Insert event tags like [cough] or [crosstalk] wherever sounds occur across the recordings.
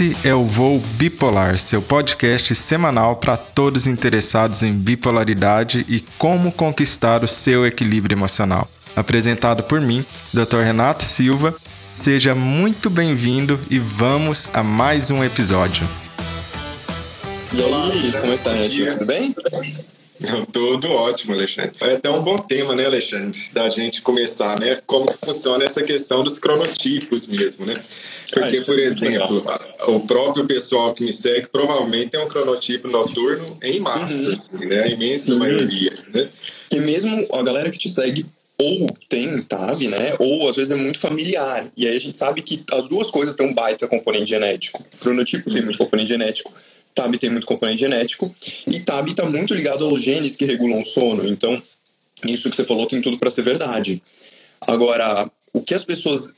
Esse é o Voo Bipolar, seu podcast semanal para todos interessados em bipolaridade e como conquistar o seu equilíbrio emocional. Apresentado por mim, Dr. Renato Silva. Seja muito bem-vindo e vamos a mais um episódio. E aí, como é que tá, Netinho? Tudo bem? Tudo ótimo, Alexandre. É até um bom tema, né, Alexandre, da gente começar, né? Como que funciona essa questão dos cronotipos mesmo, né? Porque, ah, por é exemplo, o próprio pessoal que me segue provavelmente tem um cronotipo noturno em massa, uhum. assim, né? A imensa Sim. maioria, né? Que mesmo a galera que te segue ou tem TAB, né? Ou às vezes é muito familiar. E aí a gente sabe que as duas coisas têm um baita componente genético. O cronotipo tem muito componente genético TAB tem muito componente genético e TAB está muito ligado aos genes que regulam o sono. Então, isso que você falou tem tudo para ser verdade. Agora, o que as pessoas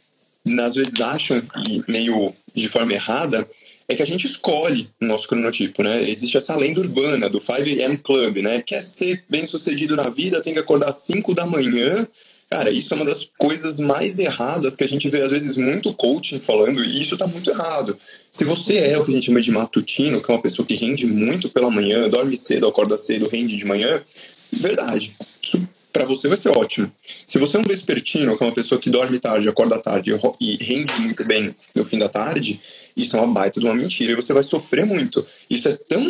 às vezes acham meio de forma errada é que a gente escolhe o nosso cronotipo, né? Existe essa lenda urbana do 5am Club, né? Quer ser bem sucedido na vida, tem que acordar às 5 da manhã Cara, isso é uma das coisas mais erradas que a gente vê, às vezes, muito coaching falando, e isso tá muito errado. Se você é o que a gente chama de matutino, que é uma pessoa que rende muito pela manhã, dorme cedo, acorda cedo, rende de manhã, verdade. Isso para você vai ser ótimo. Se você é um vespertino, que é uma pessoa que dorme tarde, acorda tarde e rende muito bem no fim da tarde, isso é uma baita de uma mentira e você vai sofrer muito. Isso é tão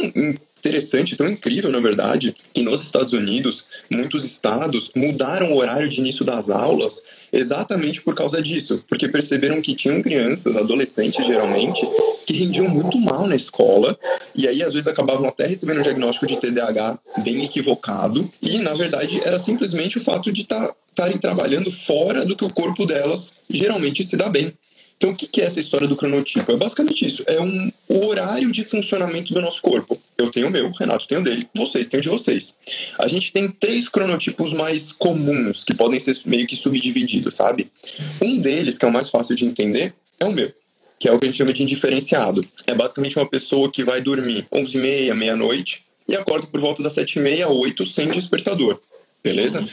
interessante, tão incrível, na verdade, que nos Estados Unidos, muitos estados mudaram o horário de início das aulas exatamente por causa disso, porque perceberam que tinham crianças, adolescentes geralmente, que rendiam muito mal na escola e aí às vezes acabavam até recebendo um diagnóstico de TDAH bem equivocado e na verdade era simplesmente o fato de tá, estarem trabalhando fora do que o corpo delas geralmente se dá bem. Então, o que é essa história do cronotipo? É basicamente isso: é um horário de funcionamento do nosso corpo. Eu tenho o meu, Renato tem o dele, vocês têm o de vocês. A gente tem três cronotipos mais comuns que podem ser meio que subdivididos, sabe? Um deles, que é o mais fácil de entender, é o meu que é o que a gente chama de indiferenciado. É basicamente uma pessoa que vai dormir 11h30, meia-noite e acorda por volta das 7h30, 8 sem despertador beleza?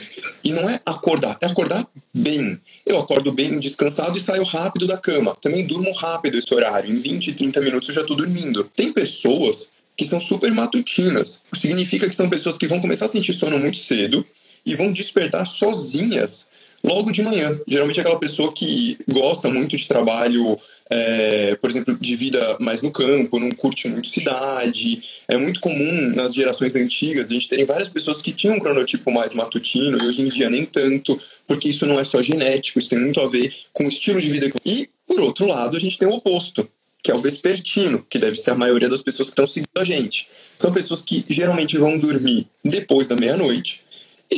E não é acordar, é acordar bem. Eu acordo bem, descansado e saio rápido da cama. Também durmo rápido esse horário, em 20, 30 minutos eu já tô dormindo. Tem pessoas que são super matutinas. Significa que são pessoas que vão começar a sentir sono muito cedo e vão despertar sozinhas logo de manhã. Geralmente é aquela pessoa que gosta muito de trabalho é, por exemplo, de vida mais no campo, não curte muito cidade. É muito comum nas gerações antigas a gente terem várias pessoas que tinham um cronotipo mais matutino e hoje em dia nem tanto, porque isso não é só genético, isso tem muito a ver com o estilo de vida. E, por outro lado, a gente tem o oposto, que é o vespertino, que deve ser a maioria das pessoas que estão seguindo a gente. São pessoas que geralmente vão dormir depois da meia-noite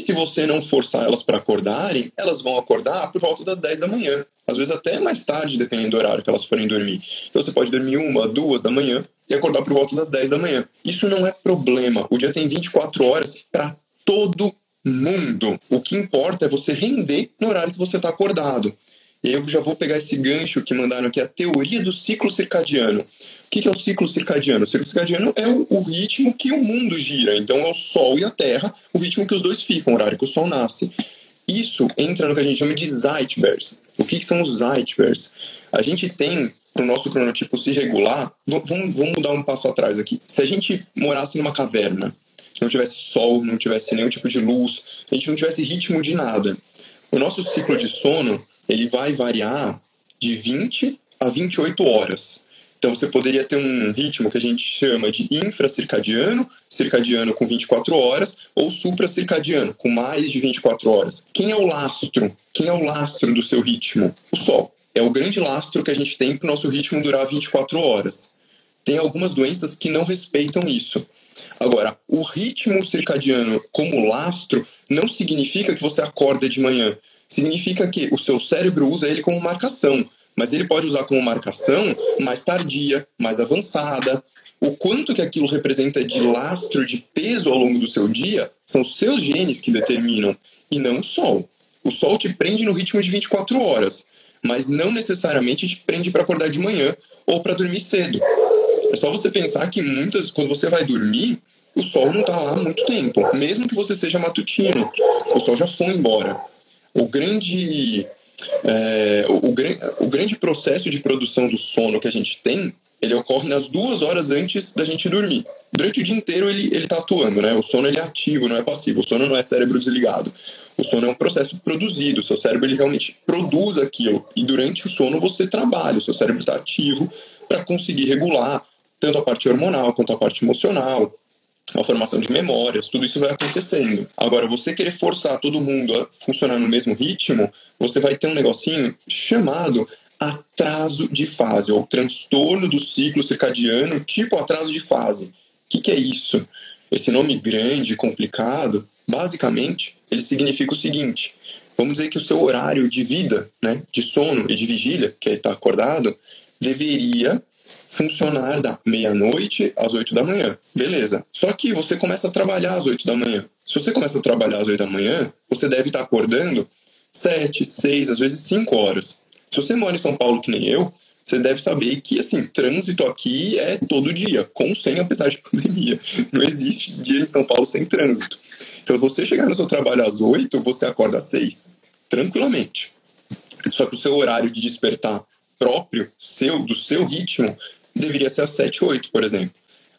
se você não forçar elas para acordarem, elas vão acordar por volta das 10 da manhã. Às vezes até mais tarde, dependendo do horário que elas forem dormir. Então você pode dormir uma, duas da manhã e acordar por volta das 10 da manhã. Isso não é problema. O dia tem 24 horas para todo mundo. O que importa é você render no horário que você está acordado. E eu já vou pegar esse gancho que mandaram aqui, a teoria do ciclo circadiano. O que é o ciclo circadiano? O ciclo circadiano é o, ritmo que o mundo gira. Então é o Sol e a Terra, o ritmo que os dois ficam, o horário que o Sol nasce. Isso entra no que a gente chama de Zeitbears. O que, são os Zeitbears? A gente tem, o nosso cronotipo se regular, vamos, vamos mudar um passo atrás aqui. Se a gente morasse numa caverna, se não tivesse sol, não tivesse nenhum tipo de luz, a gente não tivesse ritmo de nada, o nosso ciclo de sono ele vai variar de 20 a 28 horas. Então você poderia ter um ritmo que a gente chama de infracircadiano, circadiano com 24 horas, ou supracircadiano, com mais de 24 horas. Quem é o lastro? Quem é o lastro do seu ritmo? O Sol. É o grande lastro que a gente tem para o nosso ritmo durar 24 horas. Tem algumas doenças que não respeitam isso. Agora, o ritmo circadiano como lastro não significa que você acorda de manhã. Significa que o seu cérebro usa ele como marcação mas ele pode usar como marcação mais tardia, mais avançada. O quanto que aquilo representa de lastro, de peso ao longo do seu dia, são os seus genes que determinam, e não o Sol. O Sol te prende no ritmo de 24 horas, mas não necessariamente te prende para acordar de manhã ou para dormir cedo. É só você pensar que muitas, quando você vai dormir, o Sol não está lá há muito tempo, mesmo que você seja matutino. O Sol já foi embora. O grande é, o, o, o, grande processo de produção do sono que a gente tem ele ocorre nas duas horas antes da gente dormir. Durante o dia inteiro ele ele está atuando, né? O sono ele é ativo, não é passivo. O sono não é cérebro desligado. O sono é um processo produzido. O seu cérebro ele realmente produz aquilo e durante o sono você trabalha. O seu cérebro está ativo para conseguir regular tanto a parte hormonal quanto a parte emocional, a formação de memórias, tudo isso vai acontecendo. Agora, você querer forçar todo mundo a funcionar no mesmo ritmo, você vai ter um negocinho chamado atraso de fase, ou transtorno do ciclo circadiano, tipo atraso de fase. O que, que é isso? Esse nome grande, complicado, basicamente, ele significa o seguinte: vamos dizer que o seu horário de vida, né, de sono e de vigília, que é estar acordado, deveria funcionar da meia-noite às oito da manhã. Beleza. Só que você começa a trabalhar às oito da manhã. Se você começa a trabalhar às oito da manhã, você deve estar acordando sete, seis, às vezes cinco horas. Se você mora em São Paulo, que nem eu, você deve saber que, assim, trânsito aqui é todo dia, com sem, apesar de [laughs] pandemia. Não existe dia em São Paulo sem trânsito. Então, você chegar no seu trabalho às 8, você acorda às 6, tranquilamente. Só que o seu horário de despertar próprio, seu, do seu ritmo, deveria ser às 7, 8, por exemplo.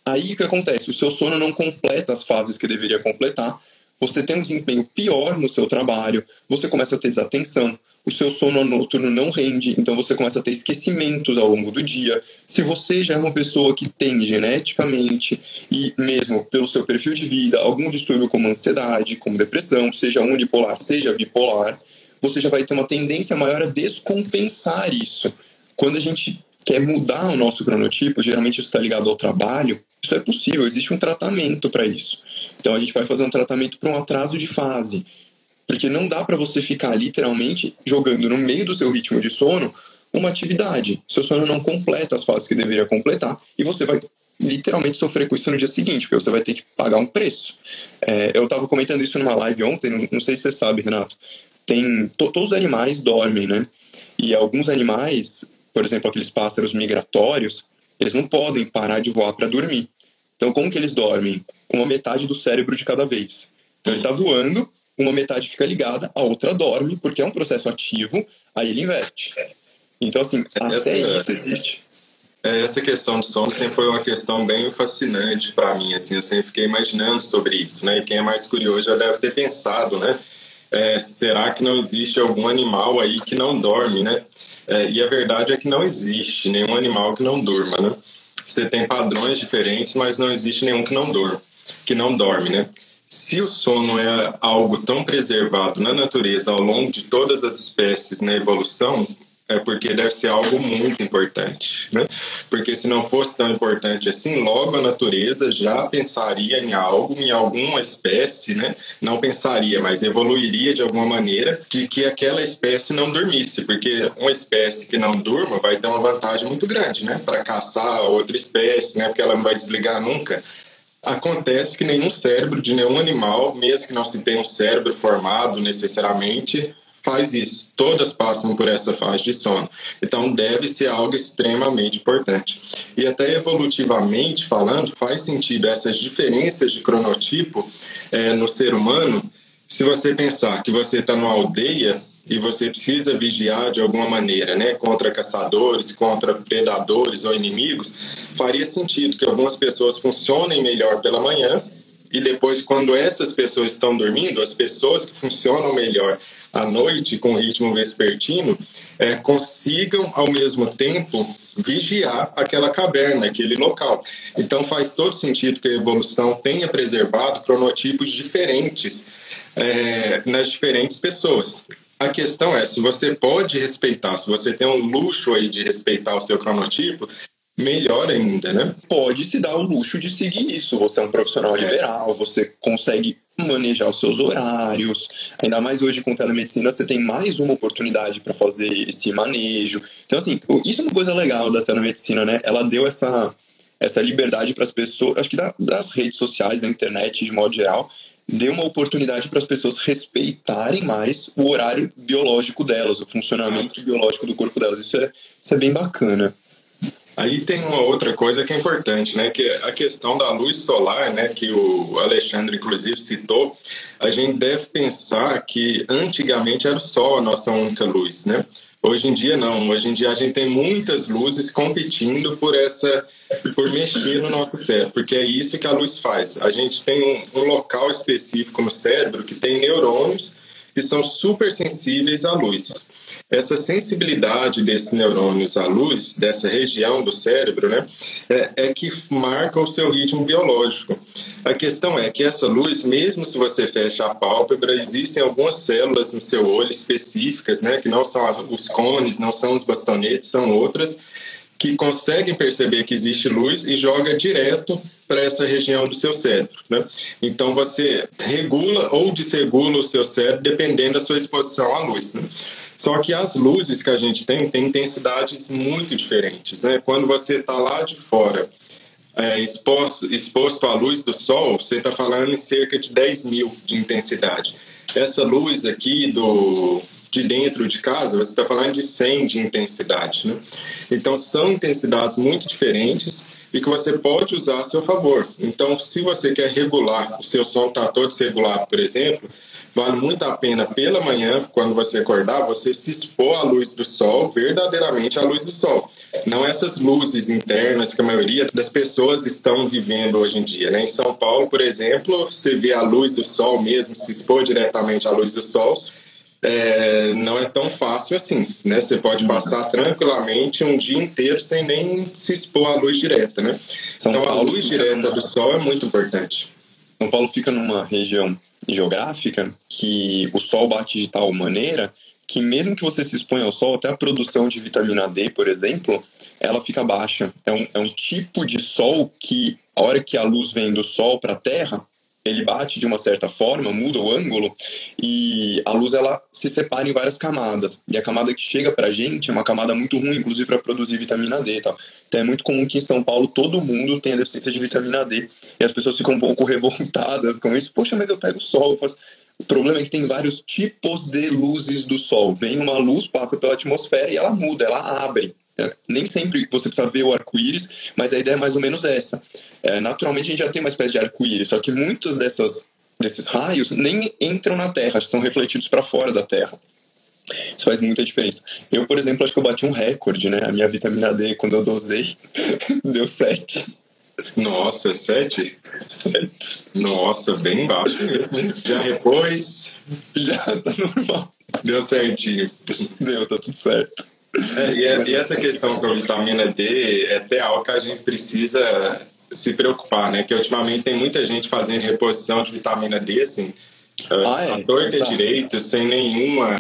Aí o que acontece? O seu sono não completa as fases que deveria completar, você tem um desempenho pior no seu trabalho, você começa a ter desatenção, o seu sono noturno não rende, então você começa a ter esquecimentos ao longo do dia. Se você já é uma pessoa que tem geneticamente e mesmo pelo seu perfil de vida algum distúrbio como ansiedade, como depressão, seja unipolar, seja bipolar, você já vai ter uma tendência maior a descompensar isso. Quando a gente quer mudar o nosso cronotipo, geralmente isso está ligado ao trabalho, isso é possível, existe um tratamento para isso. Então a gente vai fazer um tratamento para um atraso de fase. Porque não dá para você ficar literalmente jogando no meio do seu ritmo de sono uma atividade. Seu sono não completa as fases que deveria completar e você vai literalmente sofrer com isso no dia seguinte, porque você vai ter que pagar um preço. É, eu estava comentando isso numa live ontem, não, não, sei se você sabe, Renato. Tem todos os animais dormem, né? E alguns animais, por exemplo, aqueles pássaros migratórios, eles não podem parar de voar para dormir. Então, como que eles dormem? Uma metade do cérebro de cada vez. Então, ele está voando, uma metade fica ligada, a outra dorme, porque é um processo ativo, aí ele inverte. Então, assim, essa, até isso existe. É, essa questão do sono sempre foi uma questão bem fascinante para mim, assim, eu sempre fiquei imaginando sobre isso, né? E quem é mais curioso já deve ter pensado, né? É, será que não existe algum animal aí que não dorme, né? É, e a verdade é que não existe nenhum animal que não durma, né? Você tem padrões diferentes, mas não existe nenhum que não durma, que não dorme, né? Se o sono é algo tão preservado na natureza ao longo de todas as espécies na evolução, é porque deve ser algo muito importante, né? Porque se não fosse tão importante assim, logo a natureza já pensaria em algo, em alguma espécie, né? Não pensaria, mas evoluiria de alguma maneira de que aquela espécie não dormisse, porque uma espécie que não durma vai ter uma vantagem muito grande, né? Para caçar outra espécie, né? Porque ela não vai desligar nunca. Acontece que nenhum cérebro de nenhum animal, mesmo que não se tenha um cérebro formado necessariamente, faz isso. Todas passam por essa fase de sono. Então deve ser algo extremamente importante. E até evolutivamente falando, faz sentido essas diferenças de cronotipo é, no ser humano. Se você pensar que você está numa aldeia e você precisa vigiar de alguma maneira, né, contra caçadores, contra predadores ou inimigos, faria sentido que algumas pessoas funcionem melhor pela manhã e depois, quando essas pessoas estão dormindo, as pessoas que funcionam melhor à noite com ritmo vespertino é, consigam ao mesmo tempo vigiar aquela caverna, aquele local. Então faz todo sentido que a evolução tenha preservado cronotipos diferentes é, nas diferentes pessoas. A questão é, se você pode respeitar, se você tem um luxo aí de respeitar o seu cronotipo, melhor ainda, né? Pode se dar o luxo de seguir isso. Você é um profissional é. liberal, você consegue manejar os seus horários. Ainda mais hoje com telemedicina, você tem mais uma oportunidade para fazer esse manejo. Então, assim, isso é uma coisa legal da telemedicina, né? Ela deu essa, essa liberdade para as pessoas, acho que das redes sociais, da internet de modo geral, deu uma oportunidade para as pessoas respeitarem mais o horário biológico delas, o funcionamento biológico do corpo delas. Isso é, isso é bem bacana. Aí tem uma outra coisa que é importante, né? Que é a questão da luz solar, né? Que o Alexandre, inclusive, citou. A gente deve pensar que antigamente era o sol a nossa única luz, né? Hoje em dia não. Hoje em dia a gente tem muitas luzes competindo por essa, por mexer no nosso cérebro, porque é isso que a luz faz. A gente tem um, um local específico no cérebro que tem neurônios que são super sensíveis à luz. Essa sensibilidade desses neurônios à luz, dessa região do cérebro, né, é, é que marca o seu ritmo biológico. A questão é que essa luz, mesmo se você fecha a pálpebra, existem algumas células no seu olho específicas, né, que não são os cones, não são os bastonetes, são outras, que conseguem perceber que existe luz e joga direto para essa região do seu cérebro. Né? Então você regula ou desregula o seu cérebro dependendo da sua exposição à luz. Né? Só que as luzes que a gente tem têm intensidades muito diferentes. Né? Quando você está lá de fora, é, exposto, exposto à luz do sol, você está falando em cerca de 10 mil de intensidade. Essa luz aqui do, de dentro de casa, você está falando de 100 de intensidade. Né? Então, são intensidades muito diferentes e que você pode usar a seu favor. Então, se você quer regular, o seu som está todo desregulado, por exemplo, vale muito a pena pela manhã, quando você acordar, você se expor à luz do sol, verdadeiramente à luz do sol. Não essas luzes internas que a maioria das pessoas estão vivendo hoje em dia. Né? Em São Paulo, por exemplo, você vê a luz do sol mesmo, se expor diretamente à luz do sol, é, não é tão fácil assim, né? Você pode passar tranquilamente um dia inteiro sem nem se expor à luz direta, né? São então Paulo a luz direta numa... do sol é muito importante. São Paulo fica numa região geográfica que o sol bate de tal maneira que mesmo que você se exponha ao sol, até a produção de vitamina D, por exemplo, ela fica baixa. É um, é um tipo de sol que, a hora que a luz vem do sol para a Terra, ele bate de uma certa forma, muda o ângulo e a luz ela se separa em várias camadas. E a camada que chega pra gente é uma camada muito ruim, inclusive para produzir vitamina D tal. Então é muito comum que em São Paulo todo mundo tenha deficiência de vitamina D. E as pessoas ficam um pouco [laughs] revoltadas com isso. Poxa, mas eu pego sol. Eu faço... O problema é que tem vários tipos de luzes do sol. Vem uma luz, passa pela atmosfera e ela muda, ela abre. Nem sempre você precisa ver o arco-íris, mas a ideia é mais ou menos essa. É, naturalmente a gente já tem uma espécie de arco-íris, só que muitos dessas, desses raios nem entram na Terra, são refletidos para fora da Terra. Isso faz muita diferença. Eu, por exemplo, acho que eu bati um recorde, né? A minha vitamina D, quando eu dosei, [laughs] deu 7. Nossa, 7? 7. Nossa, bem baixo. Já repôs? [laughs] Já tá normal. Deu certinho. Deu, tá tudo certo. É, e, é, e, essa questão com a vitamina D é até algo que a gente precisa se preocupar, né? Que ultimamente tem muita gente fazendo reposição de vitamina D, assim, ah, é, a torta direito, sem nenhuma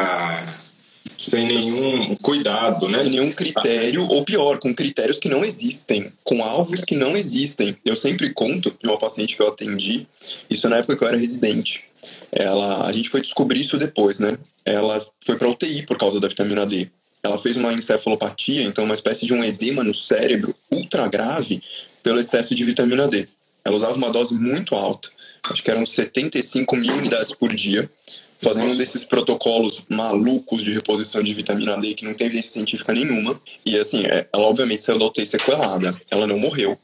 sem nenhum cuidado, né? Sem nenhum critério, ou pior, com critérios que não existem, com alvos que não existem. Eu sempre conto de uma paciente que eu atendi, isso na época que eu era residente. Ela, a gente foi descobrir isso depois, né? Ela foi para UTI por causa da vitamina D ela fez uma encefalopatia, então uma espécie de um edema no cérebro ultra grave pelo excesso de vitamina D. Ela usava uma dose muito alta, acho que eram 75 mil unidades por dia, fazendo um desses protocolos malucos de reposição de vitamina D que não tem evidência científica nenhuma. E assim, é, ela obviamente saiu da UTI sequelada. Ela não morreu,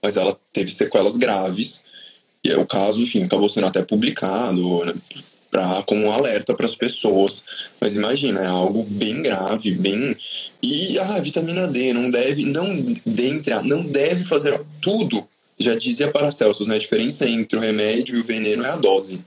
mas ela teve sequelas graves. E é o caso, enfim, acabou sendo até publicado, né? Pra, como um alerta para as pessoas. Mas imagina, é algo bem grave, bem. E a ah, vitamina D não deve, não dentre, não deve fazer tudo. Já dizia Paracelsus, né? A diferença entre o remédio e o veneno é a dose.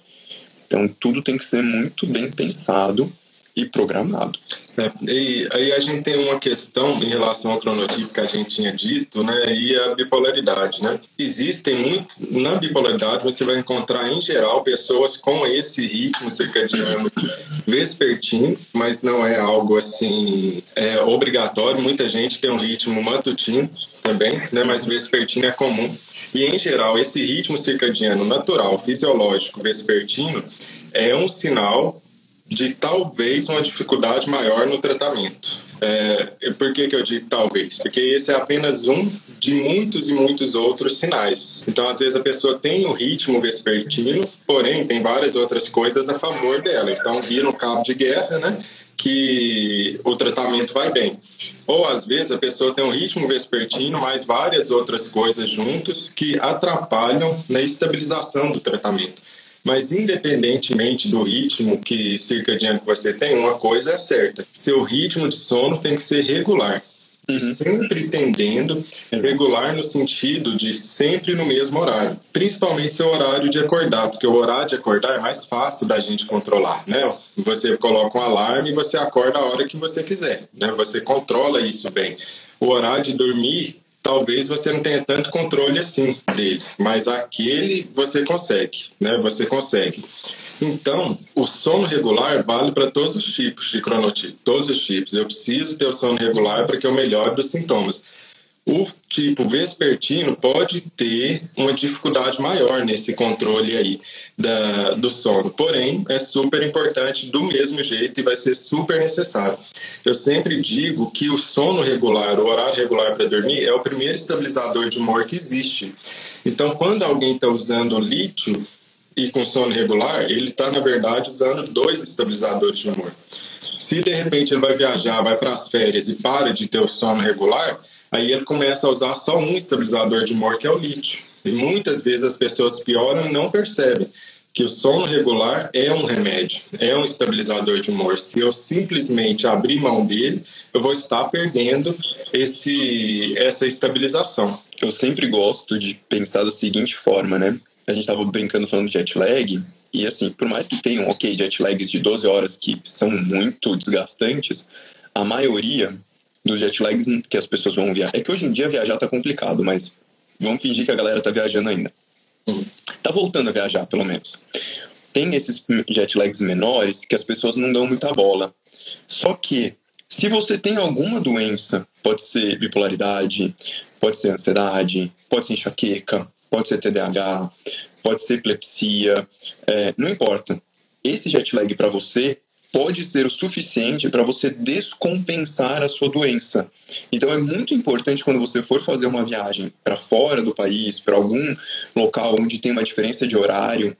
Então tudo tem que ser muito bem pensado e programado. É, e aí a gente tem uma questão em relação ao cronotipo que a gente tinha dito, né, e a bipolaridade, né? Existem muito, na bipolaridade você vai encontrar em geral pessoas com esse ritmo circadiano vespertino, mas não é algo assim é, obrigatório. Muita gente tem um ritmo matutino também, né, mas vespertino é comum. E em geral esse ritmo circadiano natural, fisiológico, vespertino é um sinal de talvez uma dificuldade maior no tratamento. É, por que, que eu digo talvez? Porque esse é apenas um de muitos e muitos outros sinais. Então, às vezes, a pessoa tem o ritmo vespertino, porém, tem várias outras coisas a favor dela. Então, vira um cabo de guerra, né? que o tratamento vai bem. Ou às vezes a pessoa tem um ritmo vespertino, mas várias outras coisas juntos que atrapalham na estabilização do tratamento. Mas independentemente do ritmo que circadiano que você tem, uma coisa é certa: seu ritmo de sono tem que ser regular. Uhum. Sempre tendendo regular no sentido de sempre no mesmo horário. Principalmente seu horário de acordar, porque o horário de acordar é mais fácil da gente controlar, né? Você coloca um alarme e você acorda a hora que você quiser, né? Você controla isso bem. O horário de dormir talvez você não tenha tanto controle assim dele, mas aquele você consegue, né? Você consegue. Então, o sono regular vale para todos os tipos de cronotipo, todos os tipos. Eu preciso ter o sono regular para que eu melhore dos sintomas. O tipo vespertino pode ter uma dificuldade maior nesse controle aí da, do sono, porém é super importante do mesmo jeito e vai ser super necessário. Eu sempre digo que o sono regular, o horário regular para dormir, é o primeiro estabilizador de humor que existe. Então, quando alguém está usando lítio, e com sono regular, ele está, na verdade, usando dois estabilizadores de humor. Se de repente ele vai viajar, vai para as férias e para de ter o sono regular, aí ele começa a usar só um estabilizador de humor, que é o lítio. E muitas vezes as pessoas pioram e não percebem que o sono regular é um remédio, é um estabilizador de humor. Se eu simplesmente abrir mão dele, eu vou estar perdendo esse, essa estabilização. Eu sempre gosto de pensar da seguinte forma, né? a gente tava brincando falando de jet lag, e assim, por mais que tenham, ok, jet lags de 12 horas que são muito desgastantes, a maioria dos jet lags que as pessoas vão viajar. É que hoje em dia viajar tá complicado, mas vamos fingir que a galera tá viajando ainda. Tá voltando a viajar, pelo menos. Tem esses jet lags menores que as pessoas não dão muita bola. Só que, se você tem alguma doença, pode ser bipolaridade, pode ser ansiedade, pode ser enxaqueca, pode ser TDAH, pode ser epilepsia, é, não importa. Esse jet lag para você pode ser o suficiente para você descompensar a sua doença. Então é muito importante quando você for fazer uma viagem para fora do país, para algum local onde tem uma diferença de horário,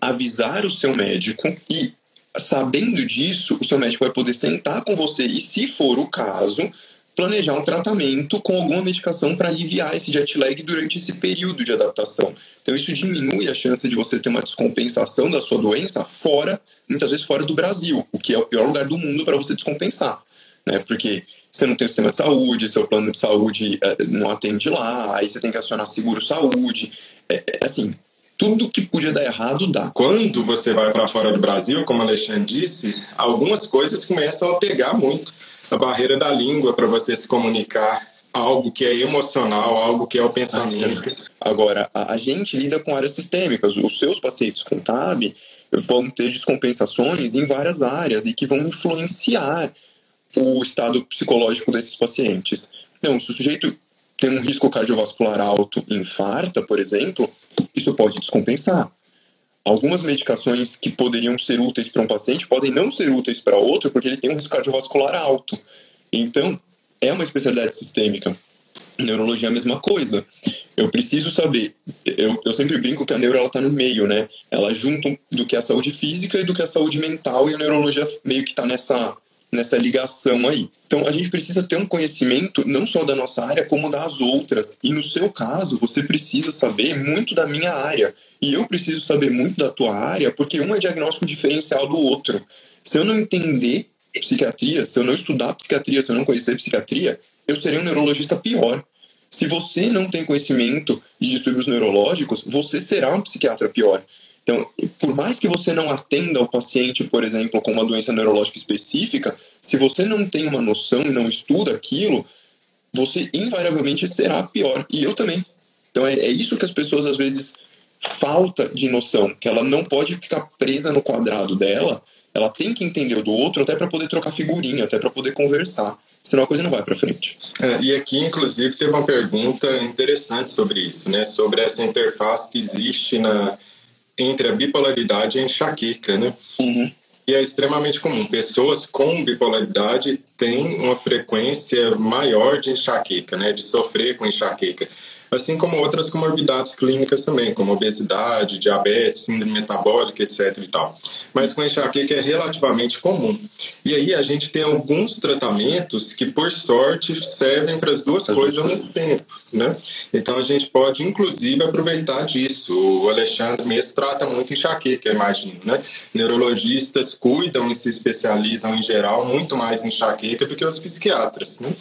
avisar o seu médico e sabendo disso, o seu médico vai poder sentar com você e, se for o caso, planejar um tratamento com alguma medicação para aliviar esse jet lag durante esse período de adaptação. Então isso diminui a chance de você ter uma descompensação da sua doença fora, muitas vezes fora do Brasil, o que é o pior lugar do mundo para você descompensar, né? Porque você não tem sistema de saúde, seu plano de saúde é, não atende lá, aí você tem que acionar seguro saúde, é, é assim, tudo que podia dar errado dá. Quando você vai para fora do Brasil, como o Alexandre disse, algumas coisas começam a pegar muito a barreira da língua para você se comunicar algo que é emocional, algo que é o pensamento. Agora, a, a, gente lida com áreas sistêmicas. Os seus pacientes com TAB vão ter descompensações em várias áreas e que vão influenciar o estado psicológico desses pacientes. Então, se o sujeito tem um risco cardiovascular alto, infarta, por exemplo, isso pode descompensar. Algumas medicações que poderiam ser úteis para um paciente podem não ser úteis para outro porque ele tem um risco cardiovascular alto. Então, é uma especialidade sistêmica. Neurologia é a mesma coisa. Eu preciso saber. Eu, eu sempre brinco que a neuro está no meio, né? Ela junta do que é a saúde física e do que é a saúde mental, e a neurologia meio que está nessa, nessa ligação aí. Então a gente precisa ter um conhecimento não só da nossa área, como das outras. E no seu caso, você precisa saber muito da minha área. E eu preciso saber muito da tua área, porque um é diagnóstico diferencial do outro. Se eu não entender psiquiatria, se eu não estudar psiquiatria, se eu não conhecer psiquiatria, eu serei um neurologista pior. Se você não tem conhecimento de distúrbios neurológicos, você será um psiquiatra pior. Então, por mais que você não atenda o paciente, por exemplo, com uma doença neurológica específica, se você não tem uma noção e não estuda aquilo, você invariavelmente será pior. E eu também. Então, é, é isso que as pessoas às vezes falta de noção, que ela não pode ficar presa no quadrado dela, ela tem que entender o do outro até para poder trocar figurinha, até para poder conversar. Senão a coisa não vai para frente. É, e aqui, inclusive, teve uma pergunta interessante sobre isso, né? Sobre essa interface que existe na, entre a bipolaridade e a enxaqueca, né? Uhum. E é extremamente comum. Pessoas com bipolaridade têm uma frequência maior de enxaqueca, né? De sofrer com enxaqueca. Assim como outras comorbidades clínicas também, como obesidade, diabetes, síndrome metabólica, etc. e tal. Mas com enxaqueca é relativamente comum. E aí a gente tem alguns tratamentos que, por sorte, servem para as duas as coisas ao mesmo tempo, né? Então a gente pode, inclusive, aproveitar disso. O Alexandre mesmo trata muito enxaqueca, eu imagino, né? Neurologistas cuidam e se especializam, em geral, muito mais em enxaqueca do que os psiquiatras, né?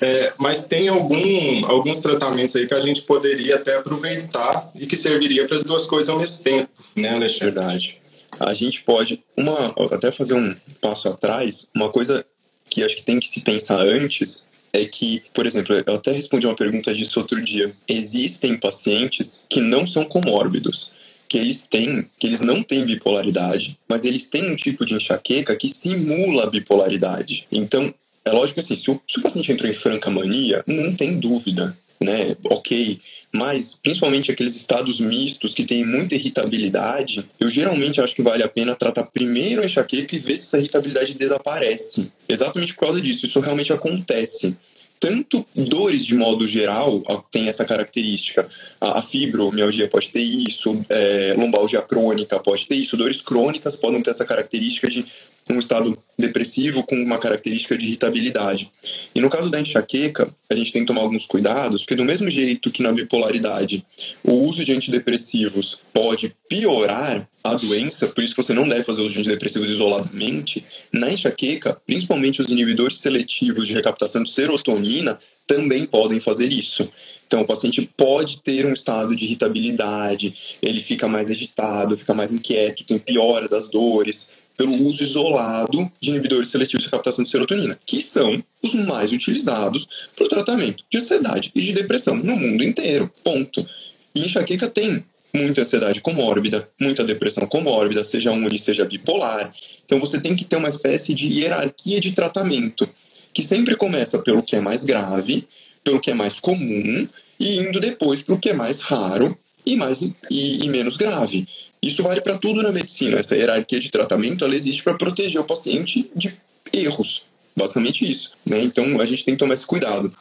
É, mas tem algum, alguns tratamentos aí que a gente poderia até aproveitar e que serviria para as duas coisas ao mesmo tempo, né, Alexandre? Verdade. A gente pode, uma, até fazer um passo atrás, uma coisa que acho que tem que se pensar antes é que, por exemplo, eu até respondi uma pergunta disso outro dia. Existem pacientes que não são comórbidos, que eles têm, que eles não têm bipolaridade, mas eles têm um tipo de enxaqueca que simula a bipolaridade. Então, é lógico assim, se o, se o paciente entrou em franca mania, não tem dúvida, né? Ok, mas principalmente aqueles estados mistos que têm muita irritabilidade, eu geralmente acho que vale a pena tratar primeiro a enxaqueca e ver se essa irritabilidade desaparece. Exatamente por causa disso, isso realmente acontece tanto dores de modo geral tem essa característica. A, a fibromialgia pode ter isso, é, lombalgia crônica pode ter isso, dores crônicas podem ter essa característica de um estado depressivo com uma característica de irritabilidade. E no caso da enxaqueca, a gente tem que tomar alguns cuidados, porque do mesmo jeito que na bipolaridade o uso de antidepressivos pode piorar a doença, por isso você não deve fazer os antidepressivos isoladamente, na enxaqueca, principalmente os inibidores seletivos de recaptação de serotonina também podem fazer isso. Então, o paciente pode ter um estado de irritabilidade, ele fica mais agitado, fica mais inquieto, tem piora das dores, pelo uso isolado de inibidores seletivos de captação de serotonina, que são os mais utilizados para o tratamento de ansiedade e de depressão no mundo inteiro. Ponto. E enxaqueca tem muita ansiedade comórbida, muita depressão comórbida, seja uni, seja bipolar. Então você tem que ter uma espécie de hierarquia de tratamento, que sempre começa pelo que é mais grave, pelo que é mais comum, e indo depois para o que é mais raro e, mais, e, e menos grave. Isso vale para tudo na medicina. Essa hierarquia de tratamento ela existe para proteger o paciente de erros. Basicamente isso. Né? Então a gente tem que tomar esse cuidado.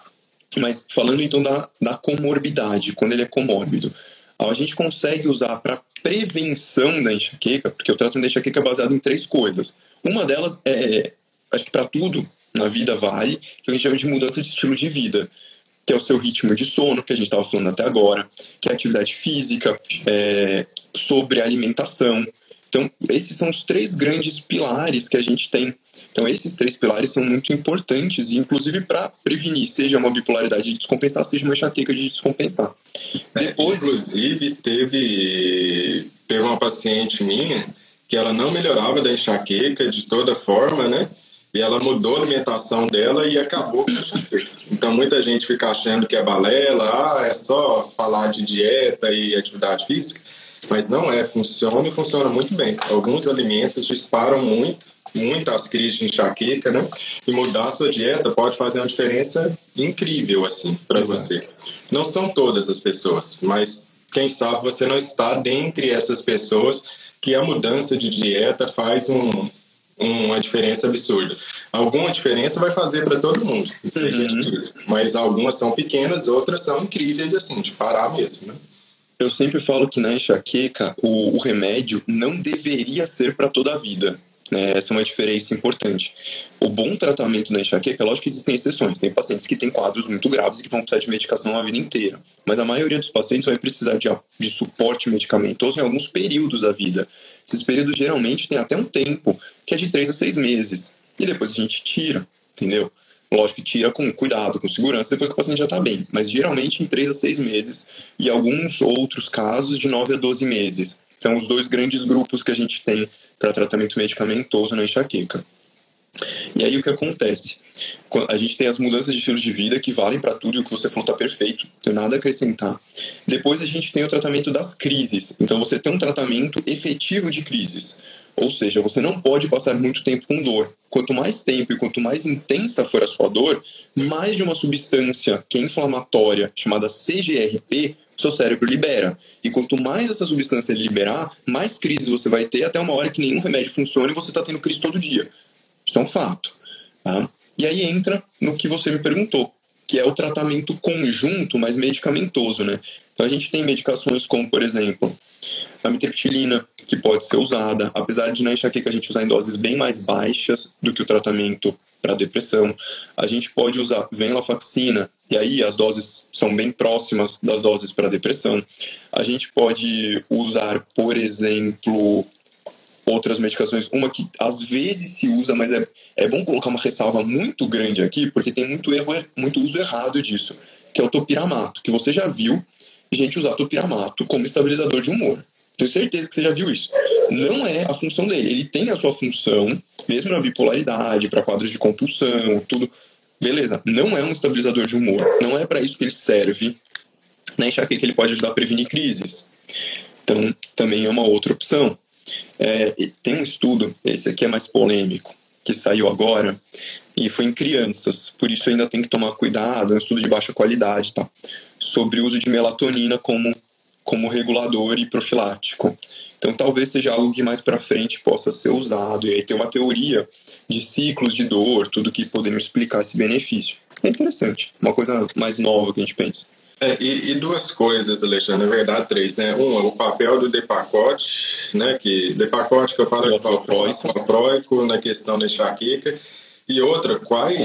Mas falando então da, da comorbidade, quando ele é comórbido, a gente consegue usar para prevenção da enxaqueca, porque o tratamento da enxaqueca é baseado em três coisas. Uma delas é, acho que para tudo na vida vale, que a gente chama de mudança de estilo de vida que é o seu ritmo de sono, que a gente estava falando até agora, que é a atividade física, é, sobre alimentação. Então, esses são os três grandes pilares que a gente tem. Então, esses três pilares são muito importantes, inclusive para prevenir, seja uma bipolaridade de descompensar, seja uma enxaqueca de descompensar. É, Depois... inclusive, teve, teve uma paciente minha que ela não melhorava da enxaqueca de toda forma, né? E ela mudou a alimentação dela e acabou com a enxaqueca. Então, muita gente fica achando que é balela, ah, é só falar de dieta e atividade física. Mas não é, funciona e funciona muito bem. Alguns alimentos disparam muito, muitas crises de enxaqueca, né? E mudar a sua dieta pode fazer uma diferença incrível, assim, para você. Não são todas as pessoas, mas quem sabe você não está dentre essas pessoas que a mudança de dieta faz um, uma diferença absurda. Alguma diferença vai fazer para todo mundo, uhum. mas algumas são pequenas, outras são incríveis, assim, de parar mesmo, né? Eu sempre falo que na enxaqueca o, o remédio não deveria ser para toda a vida. Né? Essa é uma diferença importante. O bom tratamento na enxaqueca, lógico que existem exceções. Tem pacientes que têm quadros muito graves e que vão precisar de medicação a vida inteira. Mas a maioria dos pacientes vai precisar de, de suporte medicamentoso em alguns períodos da vida. Esses períodos geralmente têm até um tempo, que é de 3 a 6 meses. E depois a gente tira, entendeu? Lógico que tira com cuidado, com segurança, depois que o paciente já está bem. Mas geralmente em 3 a 6 meses e alguns outros casos de 9 a 12 meses. São os dois grandes grupos que a gente tem para tratamento medicamentoso na enxaqueca. E aí o que acontece? A gente tem as mudanças de estilo de vida que valem para tudo e o que você falou está perfeito, não tem nada a acrescentar. Depois a gente tem o tratamento das crises. Então você tem um tratamento efetivo de crises. Ou seja, você não pode passar muito tempo com dor. Quanto mais tempo e quanto mais intensa for a sua dor, mais de uma substância que é inflamatória, chamada CGRP, seu cérebro libera. E quanto mais essa substância liberar, mais crise você vai ter até uma hora que nenhum remédio funciona e você está tendo crise todo dia. Isso é um fato. Tá? E aí entra no que você me perguntou. que é o tratamento conjunto, mas medicamentoso, né? Então a gente tem medicações como, por exemplo, a mitriptilina, que pode ser usada, apesar de na enxaqueca a gente usar em doses bem mais baixas do que o tratamento para depressão. A gente pode usar venlafaxina, e aí as doses são bem próximas das doses para depressão. A gente pode usar, por exemplo, outras medicações, uma que às vezes se usa, mas é, é bom colocar uma ressalva muito grande aqui, porque tem muito erro, muito uso errado disso, que é o topiramato, que você já viu gente usar topiramato como estabilizador de humor. Tenho certeza que você já viu isso. Não é a função dele. Ele tem a sua função, mesmo na bipolaridade, para quadros de compulsão, tudo. Beleza, não é um estabilizador de humor. Não é para isso que ele serve. Na enxaqueca ele pode ajudar a prevenir crises. Então, também é uma outra opção. É, tem um estudo, esse aqui é mais polêmico, que saiu agora, e foi em crianças, por isso ainda tem que tomar cuidado, é um estudo de baixa qualidade, tá? Sobre o uso de melatonina como como regulador e profilático. Então, talvez seja algo que mais para frente possa ser usado. E aí tem uma teoria de ciclos de dor, tudo que podemos explicar esse benefício. É interessante, uma coisa mais nova que a gente pensa. É, e, e, duas coisas, Alexandre, na verdade, três, né? Um, o papel do depacote, né? Que depacote que eu falo é valproico na questão da enxaqueca. E outra, quais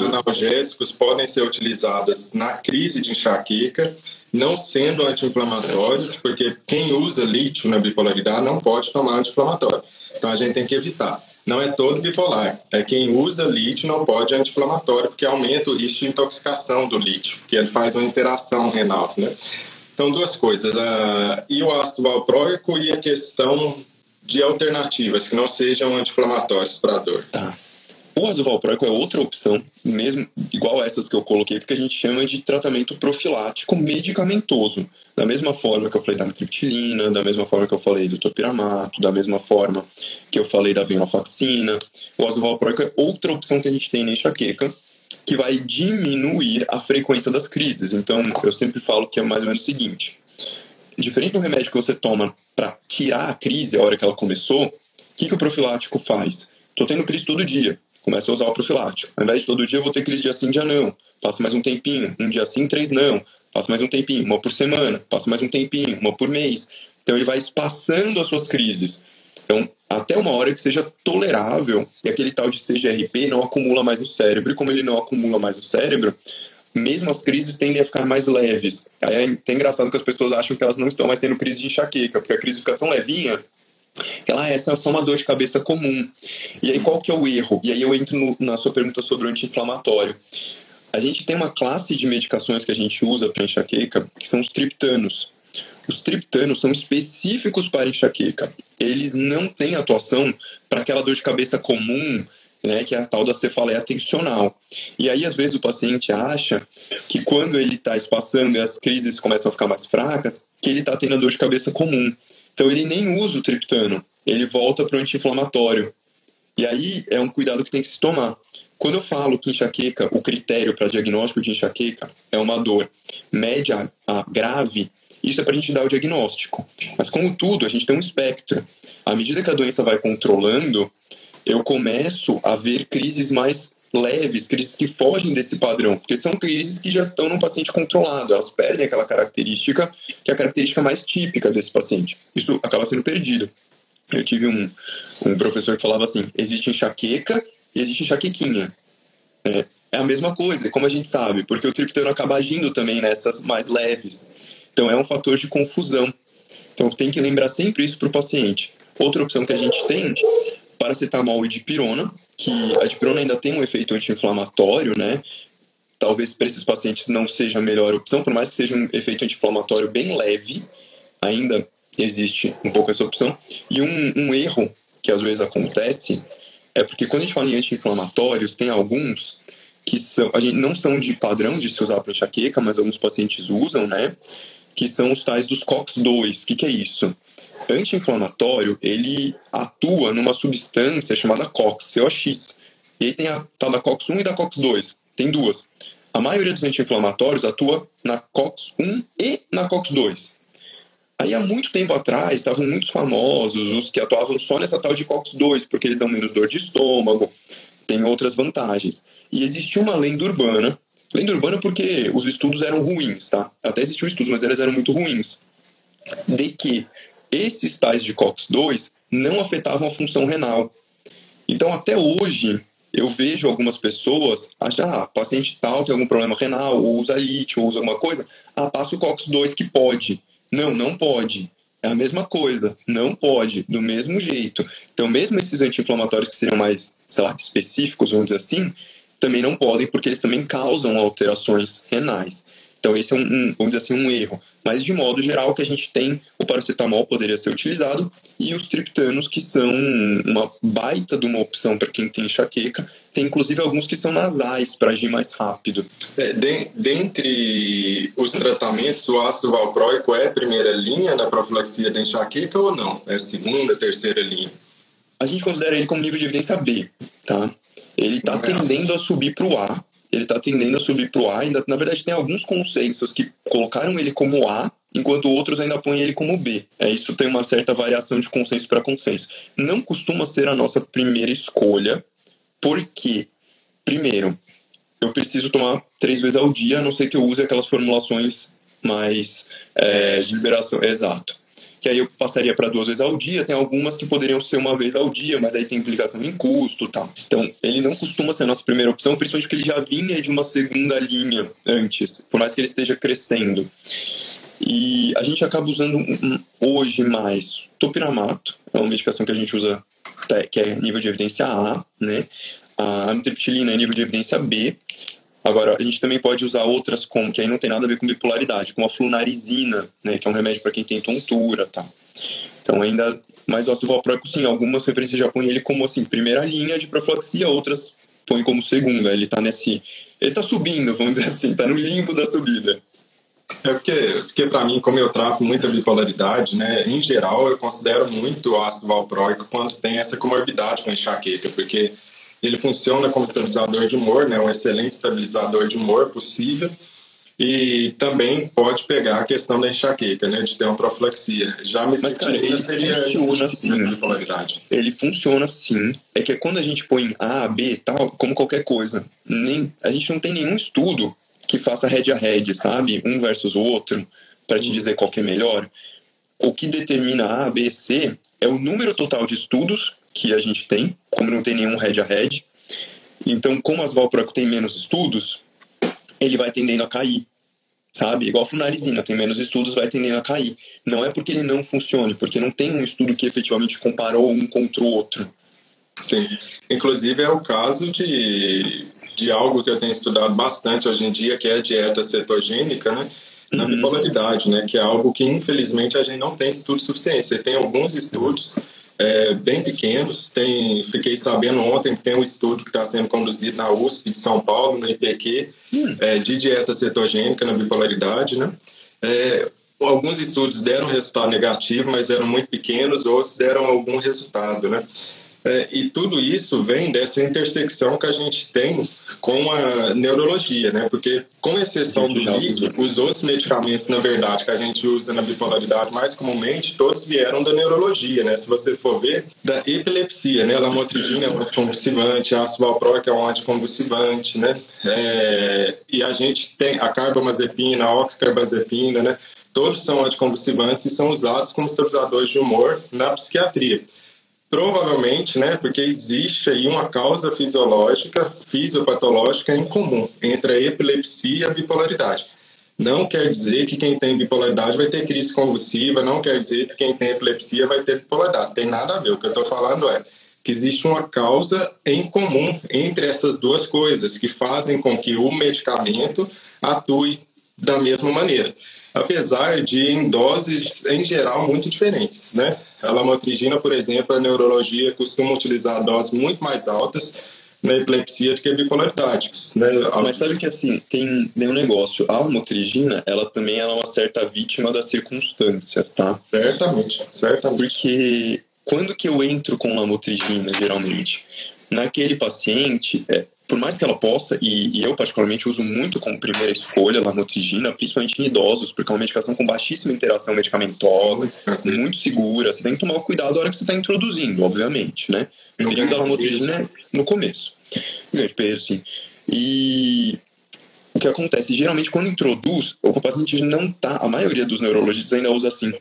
analgésicos podem ser utilizados na crise de enxaqueca não sendo anti-inflamatórios, porque quem usa lítio na bipolaridade não pode tomar anti-inflamatório. Então a gente tem que evitar. Não é todo bipolar, é quem usa lítio não pode anti-inflamatório, porque aumenta o risco de intoxicação do lítio, porque ele faz uma interação renal, né? Então, duas coisas. Uh, e o ácido valproico e a questão de alternativas que não sejam anti-inflamatórios para a dor. Tá. O ácido é outra opção, mesmo igual essas que eu coloquei, porque a gente chama de tratamento profilático medicamentoso. Da mesma forma que eu falei da mitriptilina, da mesma forma que eu falei do topiramato, da mesma forma que eu falei da venlafaxina. O ácido é outra opção que a gente tem na enxaqueca, que vai diminuir a frequência das crises. Então, eu sempre falo que é mais ou menos o seguinte: diferente do remédio que você toma para tirar a crise a hora que ela começou, o que, que o profilático faz? Tô tendo crise todo dia começo a usar o profilático. Ao invés de todo dia eu vou ter crise de assim, dia não. Passo mais um tempinho, um dia sim, três não. Passo mais um tempinho, uma por semana. Passo mais um tempinho, uma por mês. Então ele vai espaçando as suas crises. Então, até uma hora que seja tolerável e aquele tal de CGRP não acumula mais no cérebro. E como ele não acumula mais no cérebro, mesmo as crises tendem a ficar mais leves. Aí é até engraçado que as pessoas acham que elas não estão mais tendo crise de enxaqueca, porque a crise fica tão levinha ela, ah, essa é só uma dor de cabeça comum. E aí qual que é o erro? E aí eu entro no, na sua pergunta sobre o anti-inflamatório. A gente tem uma classe de medicações que a gente usa para enxaqueca, que são os triptanos. Os triptanos são específicos para enxaqueca. Eles não têm atuação para aquela dor de cabeça comum, né, que é a tal da cefaleia tensional. E aí, às vezes, o paciente acha que quando ele está espaçando e as crises começam a ficar mais fracas, que ele está tendo a dor de cabeça comum. Então ele nem usa o triptano, ele volta para o anti-inflamatório. E aí é um cuidado que tem que se tomar. Quando eu falo que enxaqueca, o critério para diagnóstico de enxaqueca é uma dor média a grave, isso é para a gente dar o diagnóstico. Mas como tudo, a gente tem um espectro. À medida que a doença vai controlando, eu começo a ver crises mais leves, crises que fogem desse padrão, porque são crises que já estão no paciente controlado, elas perdem aquela característica que é a característica mais típica desse paciente. Isso acaba sendo perdido. Eu tive um, um professor que falava assim: existe enxaqueca e existe enxaquequinha. É, é a mesma coisa, como a gente sabe, porque o triptano acaba agindo também nessas mais leves. Então é um fator de confusão. Então tem que lembrar sempre isso para o paciente. Outra opção que a gente tem, paracetamol e dipirona, que a dipirona ainda tem um efeito anti-inflamatório, né? Talvez para esses pacientes não seja a melhor opção, por mais que seja um efeito anti-inflamatório bem leve, ainda existe um pouco essa opção. E um, um erro que às vezes acontece é porque quando a gente fala em anti-inflamatórios, tem alguns que são, a gente não são de padrão de se usar para enxaqueca, mas alguns pacientes usam, né? Que são os tais dos COX-2. O que, que é isso? Anti-inflamatório, ele atua numa substância chamada COX, COX. E aí tem a tal da COX-1 e da COX-2. Tem duas. A maioria dos anti-inflamatórios atua na COX-1 e na COX-2. Aí há muito tempo atrás estavam muitos famosos os que atuavam só nessa tal de COX-2, porque eles dão menos dor de estômago, tem outras vantagens. E existia uma lenda urbana Lenda urbana porque os estudos eram ruins, tá? Até existiam estudos, mas eles eram muito ruins. De que esses tais de COX-2 não afetavam a função renal. Então, até hoje, eu vejo algumas pessoas achar, ah, paciente tal tem algum problema renal, ou usa lítio, ou usa alguma coisa, ah, passa o COX-2 que pode. Não, não pode. É a mesma coisa, não pode, do mesmo jeito. Então, mesmo esses anti-inflamatórios que seriam mais, sei lá, específicos, vamos dizer assim, também não podem, porque eles também causam alterações renais. Então, esse é um, um, vamos dizer assim, um erro. Mas, de modo geral, que a gente tem, o paracetamol poderia ser utilizado e os triptanos, que são uma baita de uma opção para quem tem enxaqueca. Tem, inclusive, alguns que são nasais para agir mais rápido. É, de, dentre os tratamentos, o ácido valproico é primeira linha na profilaxia da enxaqueca ou não? É segunda, terceira linha? A gente considera ele como nível de evidência B, tá? Ele está tendendo a subir para o A, ele está tendendo a subir para o A. Ainda, na verdade, tem alguns consensos que colocaram ele como A, enquanto outros ainda põem ele como B. É, isso tem uma certa variação de consenso para consenso. Não costuma ser a nossa primeira escolha, porque, primeiro, eu preciso tomar três vezes ao dia, a não ser que eu use aquelas formulações mais é, de liberação. Exato que aí eu passaria para duas vezes ao dia. Tem algumas que poderiam ser uma vez ao dia, mas aí tem implicação em custo tal. Então, ele não costuma ser a nossa primeira opção, principalmente porque ele já vinha de uma segunda linha antes, por mais que ele esteja crescendo. E a gente acaba usando hoje mais topiramato, é uma medicação que a gente usa, que é nível de evidência A, né? A amitriptilina é nível de evidência B. Agora, a gente também pode usar outras com, que aí não tem nada a ver com bipolaridade, como a flunarizina, né, que é um remédio para quem tem tontura, tá? Então, ainda mais o ácido valproico, sim, algumas referências já põem ele como, assim, primeira linha de profilaxia, outras põem como segunda. Ele tá nesse... Ele tá subindo, vamos dizer assim, tá no limbo da subida. É porque, porque para mim, como eu trato muita bipolaridade, né, em geral eu considero muito o ácido valproico quando tem essa comorbidade com enxaqueca, porque ele funciona como estabilizador de humor, né, um excelente estabilizador de humor possível. E também pode pegar a questão da enxaqueca, né, de ter uma profilaxia. Já me Mas, cara, ele funciona sim. Bipolaridade. Ele funciona sim. É que quando a gente põe A, B tal, como qualquer coisa, nem, a gente não tem nenhum estudo que faça head a head, sabe? Um versus o outro, para te dizer qual que é melhor. O que determina A, B, C é o número total de estudos que a gente tem, como não tem nenhum head-a-head. Então, como as valproico tem menos estudos, ele vai tendendo a cair, sabe? Igual a flunarizina, tem menos estudos, vai tendendo a cair. Não é porque ele não funcione, porque não tem um estudo que efetivamente comparou um contra o outro. Sim. Inclusive é o caso de, de algo que eu tenho estudado bastante hoje em dia, que é a dieta cetogênica, né? Na uhum. bipolaridade, né? Que é algo que infelizmente a gente não tem estudo suficiente. Você tem alguns estudos é, bem pequenos. Tem, fiquei sabendo ontem que tem um estudo que está sendo conduzido na USP de São Paulo, no IPQ, hum. é, de dieta cetogênica na bipolaridade, né? É, alguns estudos deram resultado negativo, mas eram muito pequenos, outros deram algum resultado, né? É, e tudo isso vem dessa intersecção que a gente tem com a neurologia, né? Porque, com exceção do lítio, os outros medicamentos, na verdade, que a gente usa na bipolaridade mais comumente, todos vieram da neurologia, né? Se você for ver, da epilepsia, né? Lamotrigina é um anticonvulsivante, ácido valproico é um anticonvulsivante, né? É, e a gente tem a carbamazepina, a oxcarbazepina, né? Todos são anticonvulsivantes e são usados como estabilizadores de humor na psiquiatria. Provavelmente, né, porque existe aí uma causa fisiológica, fisiopatológica em comum entre a epilepsia e a bipolaridade. Não quer dizer que quem tem bipolaridade vai ter crise convulsiva, não quer dizer que quem tem epilepsia vai ter bipolaridade. Tem nada a ver. O que eu estou falando é que existe uma causa em comum entre essas duas coisas que fazem com que o medicamento atue da mesma maneira apesar de em doses, em geral, muito diferentes, né? A lamotrigina, por exemplo, a neurologia costuma utilizar doses muito mais altas na epilepsia do que a bipolaridade. Né? Mas sabe que assim, tem, tem um negócio, a lamotrigina, ela também é uma certa vítima das circunstâncias, tá? Certamente, certamente. Porque quando que eu entro com lamotrigina, geralmente? Naquele paciente, é, por mais que ela possa, e, e, eu particularmente uso muito como primeira escolha lamotrigina, principalmente em idosos, porque é uma medicação com baixíssima interação medicamentosa, muito segura. Você tem que tomar cuidado na hora que você está introduzindo, obviamente, né? O perigo da lamotrigina é no começo. Peso, sim. E o que acontece? Geralmente, quando introduz, o paciente não está, a maioria dos neurologistas ainda usa assim,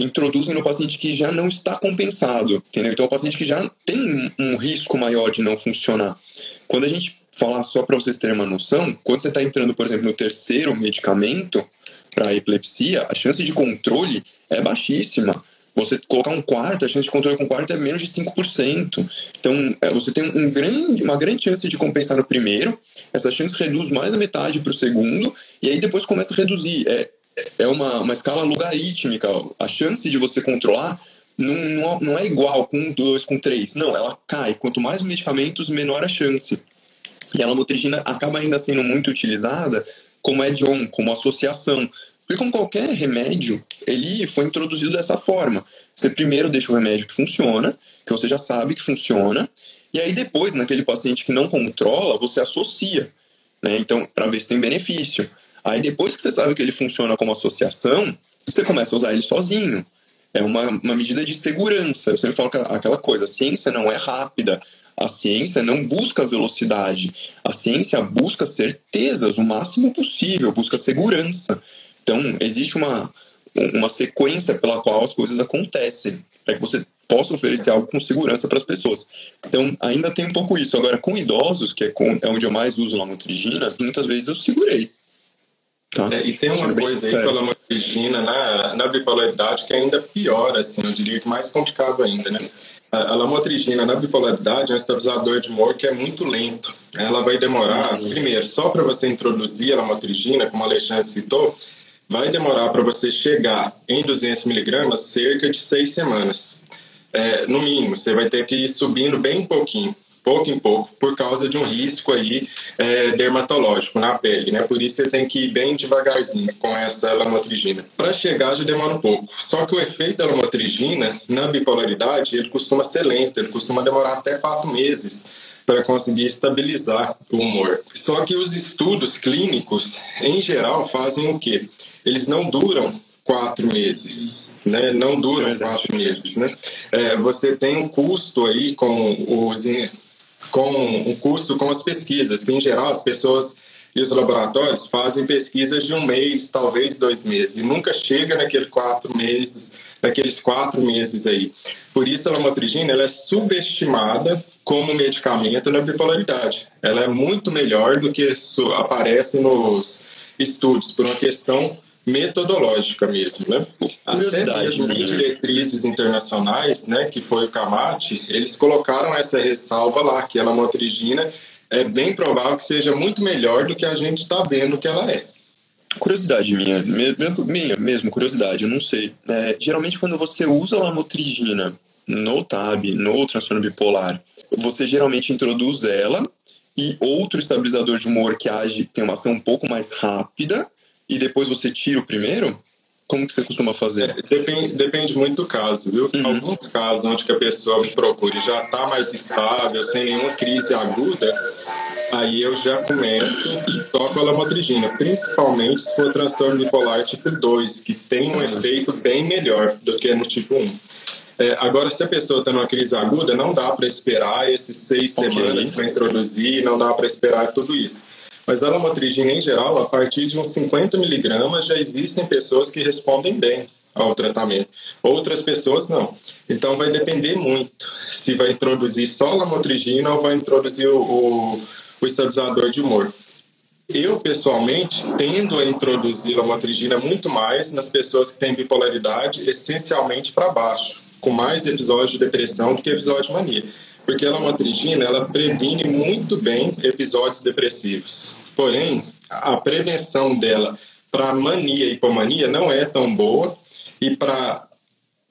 introduzem no paciente que já não está compensado, entendeu? Então, o paciente que já tem um risco maior de não funcionar. Quando a gente falar só para vocês terem uma noção, quando você está entrando, por exemplo, no terceiro medicamento para epilepsia, a chance de controle é baixíssima. Você colocar um quarto, a chance de controle com quarto é menos de 5%. Então, é, você tem um grande, uma grande chance de compensar no primeiro, essa chance reduz mais da metade para o segundo, e aí depois começa a reduzir. É, é uma, uma escala logarítmica. A chance de você controlar não, não, é igual com dois, com três. Não, ela cai. Quanto mais medicamentos, menor a chance. E a lamotrigina acaba ainda sendo muito utilizada como add-on, como associação. Porque como qualquer remédio, ele foi introduzido dessa forma. Você primeiro deixa o remédio que funciona, que você já sabe que funciona, e aí depois, naquele paciente que não controla, você associa. Né? Então, para ver se tem benefício. Aí depois que você sabe que ele funciona como associação, você começa a usar ele sozinho. É uma, uma medida de segurança. Eu sempre falo aquela coisa, a ciência não é rápida, a ciência não busca velocidade. A ciência busca certezas o máximo possível, busca segurança. Então, existe uma, uma sequência pela qual as coisas acontecem, para que você possa oferecer algo com segurança para as pessoas. Então, ainda tem um pouco isso. Agora, com idosos, que é, com, é onde eu mais uso lamotrigina, muitas vezes eu segurei. Tá? É, e tem uma coisa aí pela lamotrigina na, na bipolaridade que é ainda pior, assim, eu diria que mais complicado ainda, né? A, lamotrigina na bipolaridade é um estabilizador de humor que é muito lento. Ela vai demorar, primeiro, só para você introduzir a lamotrigina, como a Alexandre citou, vai demorar para você chegar em 200 miligramas cerca de seis semanas. É, no mínimo, você vai ter que ir subindo bem pouquinho pouco em pouco, por causa de um risco aí é, dermatológico na pele, né? Por isso você tem que ir bem devagarzinho com essa lamotrigina. Para chegar já demora um pouco. Só que o efeito da lamotrigina na bipolaridade ele costuma ser lento, ele costuma demorar até quatro meses para conseguir estabilizar o humor. Só que os estudos clínicos, em geral, fazem o quê? Eles não duram quatro meses, né? Não duram quatro meses, né? É, você tem um custo aí com os com um custo com as pesquisas, que em geral as pessoas e os laboratórios fazem pesquisas de um mês, talvez dois meses, e nunca chega naqueles quatro meses, naqueles quatro meses aí. Por isso a lamotrigina ela é subestimada como medicamento na bipolaridade. Ela é muito melhor do que aparece nos estudos, por uma questão metodológica mesmo, né? Curiosidade. Até mesmo diretrizes internacionais, né, que foi o CAMAT, eles colocaram essa ressalva lá, que a lamotrigina é bem provável que seja muito melhor do que a gente está vendo que ela é. Curiosidade minha, mesmo, minha mesmo, curiosidade, eu não sei. É, geralmente quando você usa a lamotrigina no TAB, no transtorno bipolar, você geralmente introduz ela e outro estabilizador de humor que age, tem uma ação um pouco mais rápida, e depois você tira o primeiro? Como que você costuma fazer? É, depende, depende muito do caso, viu? Uhum. Alguns casos onde que a pessoa me procura e já está mais estável, sem nenhuma crise aguda, aí eu já começo e toco a lamotrigina, principalmente se for transtorno bipolar tipo 2, que tem um efeito bem melhor do que no tipo 1. É, agora, se a pessoa está numa crise aguda, não dá para esperar esses seis okay. semanas para introduzir, não dá para esperar tudo isso. Mas a lamotrigina, em geral, a partir de uns 50 miligramas, já existem pessoas que respondem bem ao tratamento. Outras pessoas não. Então vai depender muito se vai introduzir só lamotrigina ou vai introduzir o, o, o estabilizador de humor. Eu, pessoalmente, tendo a introduzir lamotrigina muito mais nas pessoas que têm bipolaridade, essencialmente para baixo, com mais episódios de depressão do que episódio de mania porque a lamotrigina ela previne muito bem episódios depressivos. Porém, a prevenção dela para mania e hipomania não é tão boa e para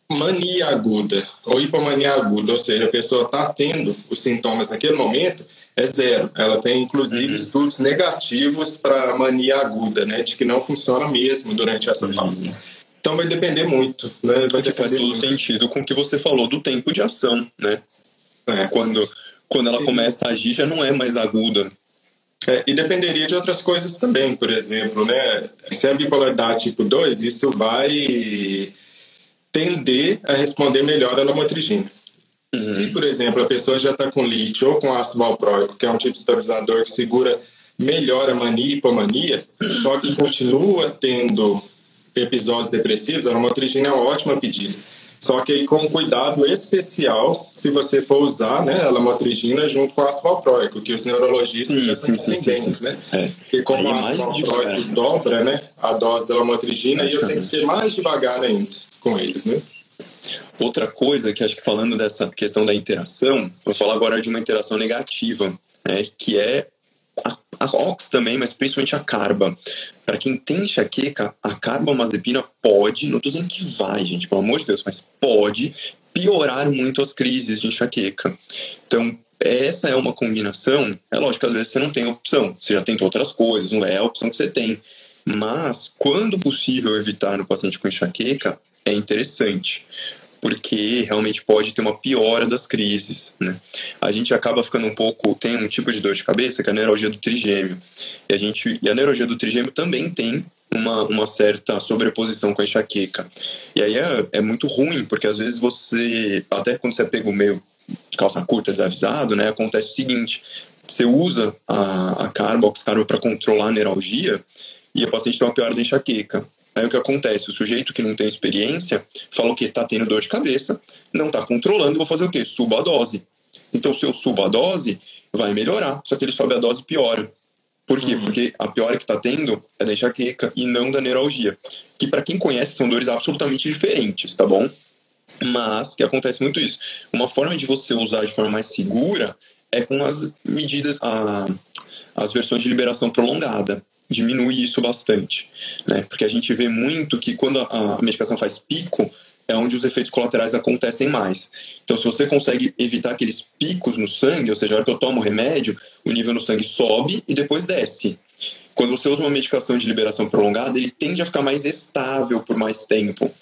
mania aguda ou hipomania aguda, ou seja, a pessoa está tendo os sintomas naquele momento, é zero. Ela tem, inclusive, uhum. estudos negativos para mania aguda, né, de que não funciona mesmo durante essa uhum. fase. Então vai depender muito, né? Vai que faz todo muito. sentido com o que você falou do tempo de ação, né? É. Quando, quando ela começa a agir, já não é mais aguda. É, e dependeria de outras coisas também, por exemplo, né? Se é bipolaridade tipo 2, isso vai tender a responder melhor a lamotrigina. Uhum. Se, por exemplo, a pessoa já está com lítio ou com ácido valproico, que é um tipo de estabilizador que segura melhora a mania e hipomania, só que continua tendo episódios depressivos, a lamotrigina é uma ótima pedida. Só que com cuidado especial, se você for usar né, a lamotrigina junto com o ácido valproico, que os neurologistas sim, já sim, sim, sim, sim, né? É. Porque como o ácido valproico dobra né, a dose da lamotrigina, e eu tenho que ser mais devagar ainda com ele, né? Outra coisa que acho que falando dessa questão da interação, vou falar agora de uma interação negativa, né, que é a, a OX também, mas principalmente a carba. Para quem tem enxaqueca, a carbamazepina pode, não estou dizendo que vai, gente, pelo amor de Deus, mas pode piorar muito as crises de enxaqueca. Então, essa é uma combinação. É lógico, às vezes você não tem opção, você já tentou outras coisas, não é a opção que você tem. Mas, quando possível evitar no paciente com enxaqueca, é interessante porque realmente pode ter uma piora das crises, né? A gente acaba ficando um pouco, tem um tipo de dor de cabeça que é a neuralgia do trigêmeo, e a gente, e a neuralgia do trigêmeo também tem uma, uma certa sobreposição com a enxaqueca. E aí é, é muito ruim, porque às vezes você, até quando você pega o meio calça curta desavisado, né, acontece o seguinte, você usa a, a carbo, para controlar a neuralgia, e o paciente tem uma piora da enxaqueca. Aí o que acontece? O sujeito que não tem experiência fala o que está tendo dor de cabeça, não está controlando, vou fazer o quê? Suba a dose. Então, se eu subo a dose, vai melhorar, só que ele sobe a dose piora. Por quê? Uhum. Porque a piora que está tendo é da enxaqueca e não da neuralgia. Que para quem conhece são dores absolutamente diferentes, tá bom? Mas que acontece muito isso. Uma forma de você usar de forma mais segura é com as medidas, a, as versões de liberação prolongada diminui isso bastante, né? Porque a gente vê muito que quando a medicação faz pico, é onde os efeitos colaterais acontecem mais. Então, se você consegue evitar aqueles picos no sangue, ou seja, a hora que eu tomo o remédio, o nível no sangue sobe e depois desce. Quando você usa uma medicação de liberação prolongada, ele tende a ficar mais estável por mais tempo.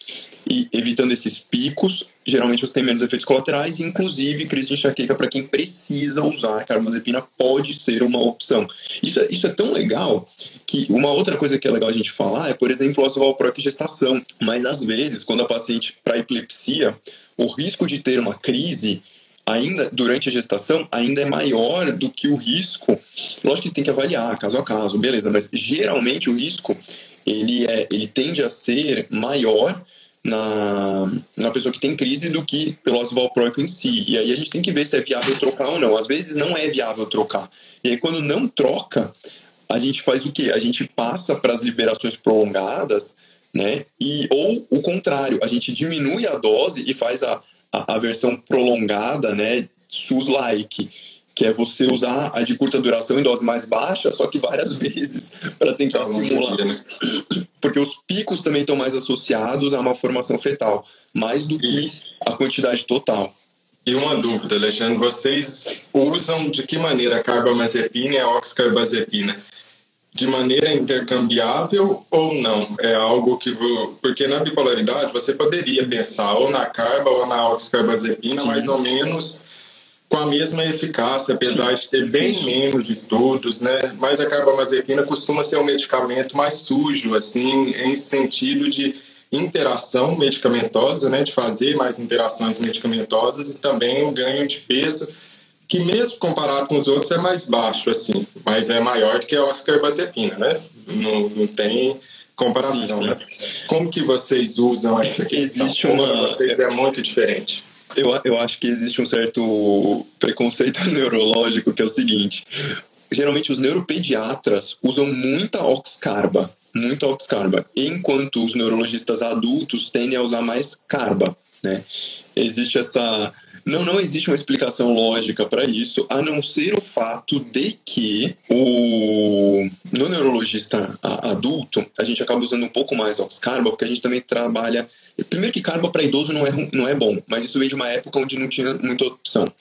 E evitando esses picos, geralmente você tem menos efeitos colaterais, inclusive crise de enxaqueca para quem precisa usar carbamazepina pode ser uma opção. Isso é, isso é tão legal que uma outra coisa que é legal a gente falar é, por exemplo, o osteovalproic gestação. Mas às vezes, quando a paciente para epilepsia, o risco de ter uma crise ainda durante a gestação ainda é maior do que o risco. Lógico que tem que avaliar caso a caso, beleza, mas geralmente o risco ele é ele tende a ser maior na, na pessoa que tem crise do que pelo ácido em si. E aí a gente tem que ver se é viável trocar ou não. Às vezes não é viável trocar. E aí quando não troca, a gente faz o quê? A gente passa para as liberações prolongadas, né? E, ou o contrário, a gente diminui a dose e faz a, a, a versão prolongada, né? SUS-like que é você usar a de curta duração em dose mais baixa, só que várias [laughs] vezes, para tentar simular. Né? [clears throat] Porque os picos também estão mais associados a uma formação fetal, mais do que a quantidade total. E uma dúvida, Alexandre, vocês usam de que maneira a carbamazepina e a oxcarbazepina? De maneira intercambiável ou não? É algo que... Vou... Porque na bipolaridade você poderia pensar ou na carba ou na oxcarbazepina, mais ou menos com a mesma eficácia, apesar de ter bem menos estudos, né? Mas a carbamazepina costuma ser um medicamento mais sujo, assim, em sentido de interação medicamentosa, né? De fazer mais interações medicamentosas e também o ganho de peso, que mesmo comparado com os outros é mais baixo, assim, mas é maior do que a carbazepina, né? Não, não tem comparação, sim, sim. né? Como que vocês usam essa questão? Existe uma... vocês é muito diferente. Eu, eu acho que existe um certo preconceito [laughs] neurológico que é o seguinte: geralmente os neuropediatras usam muita oxcarba, muita oxcarba, enquanto os neurologistas adultos tendem a usar mais carba, né? Existe essa não, não existe uma explicação lógica para isso, a não ser o fato de que o no neurologista adulto a gente acaba usando um pouco mais oxcarba, porque a gente também trabalha Primeiro que carba para idoso não é, não é bom, mas isso vem de uma época onde não tinha muita opção.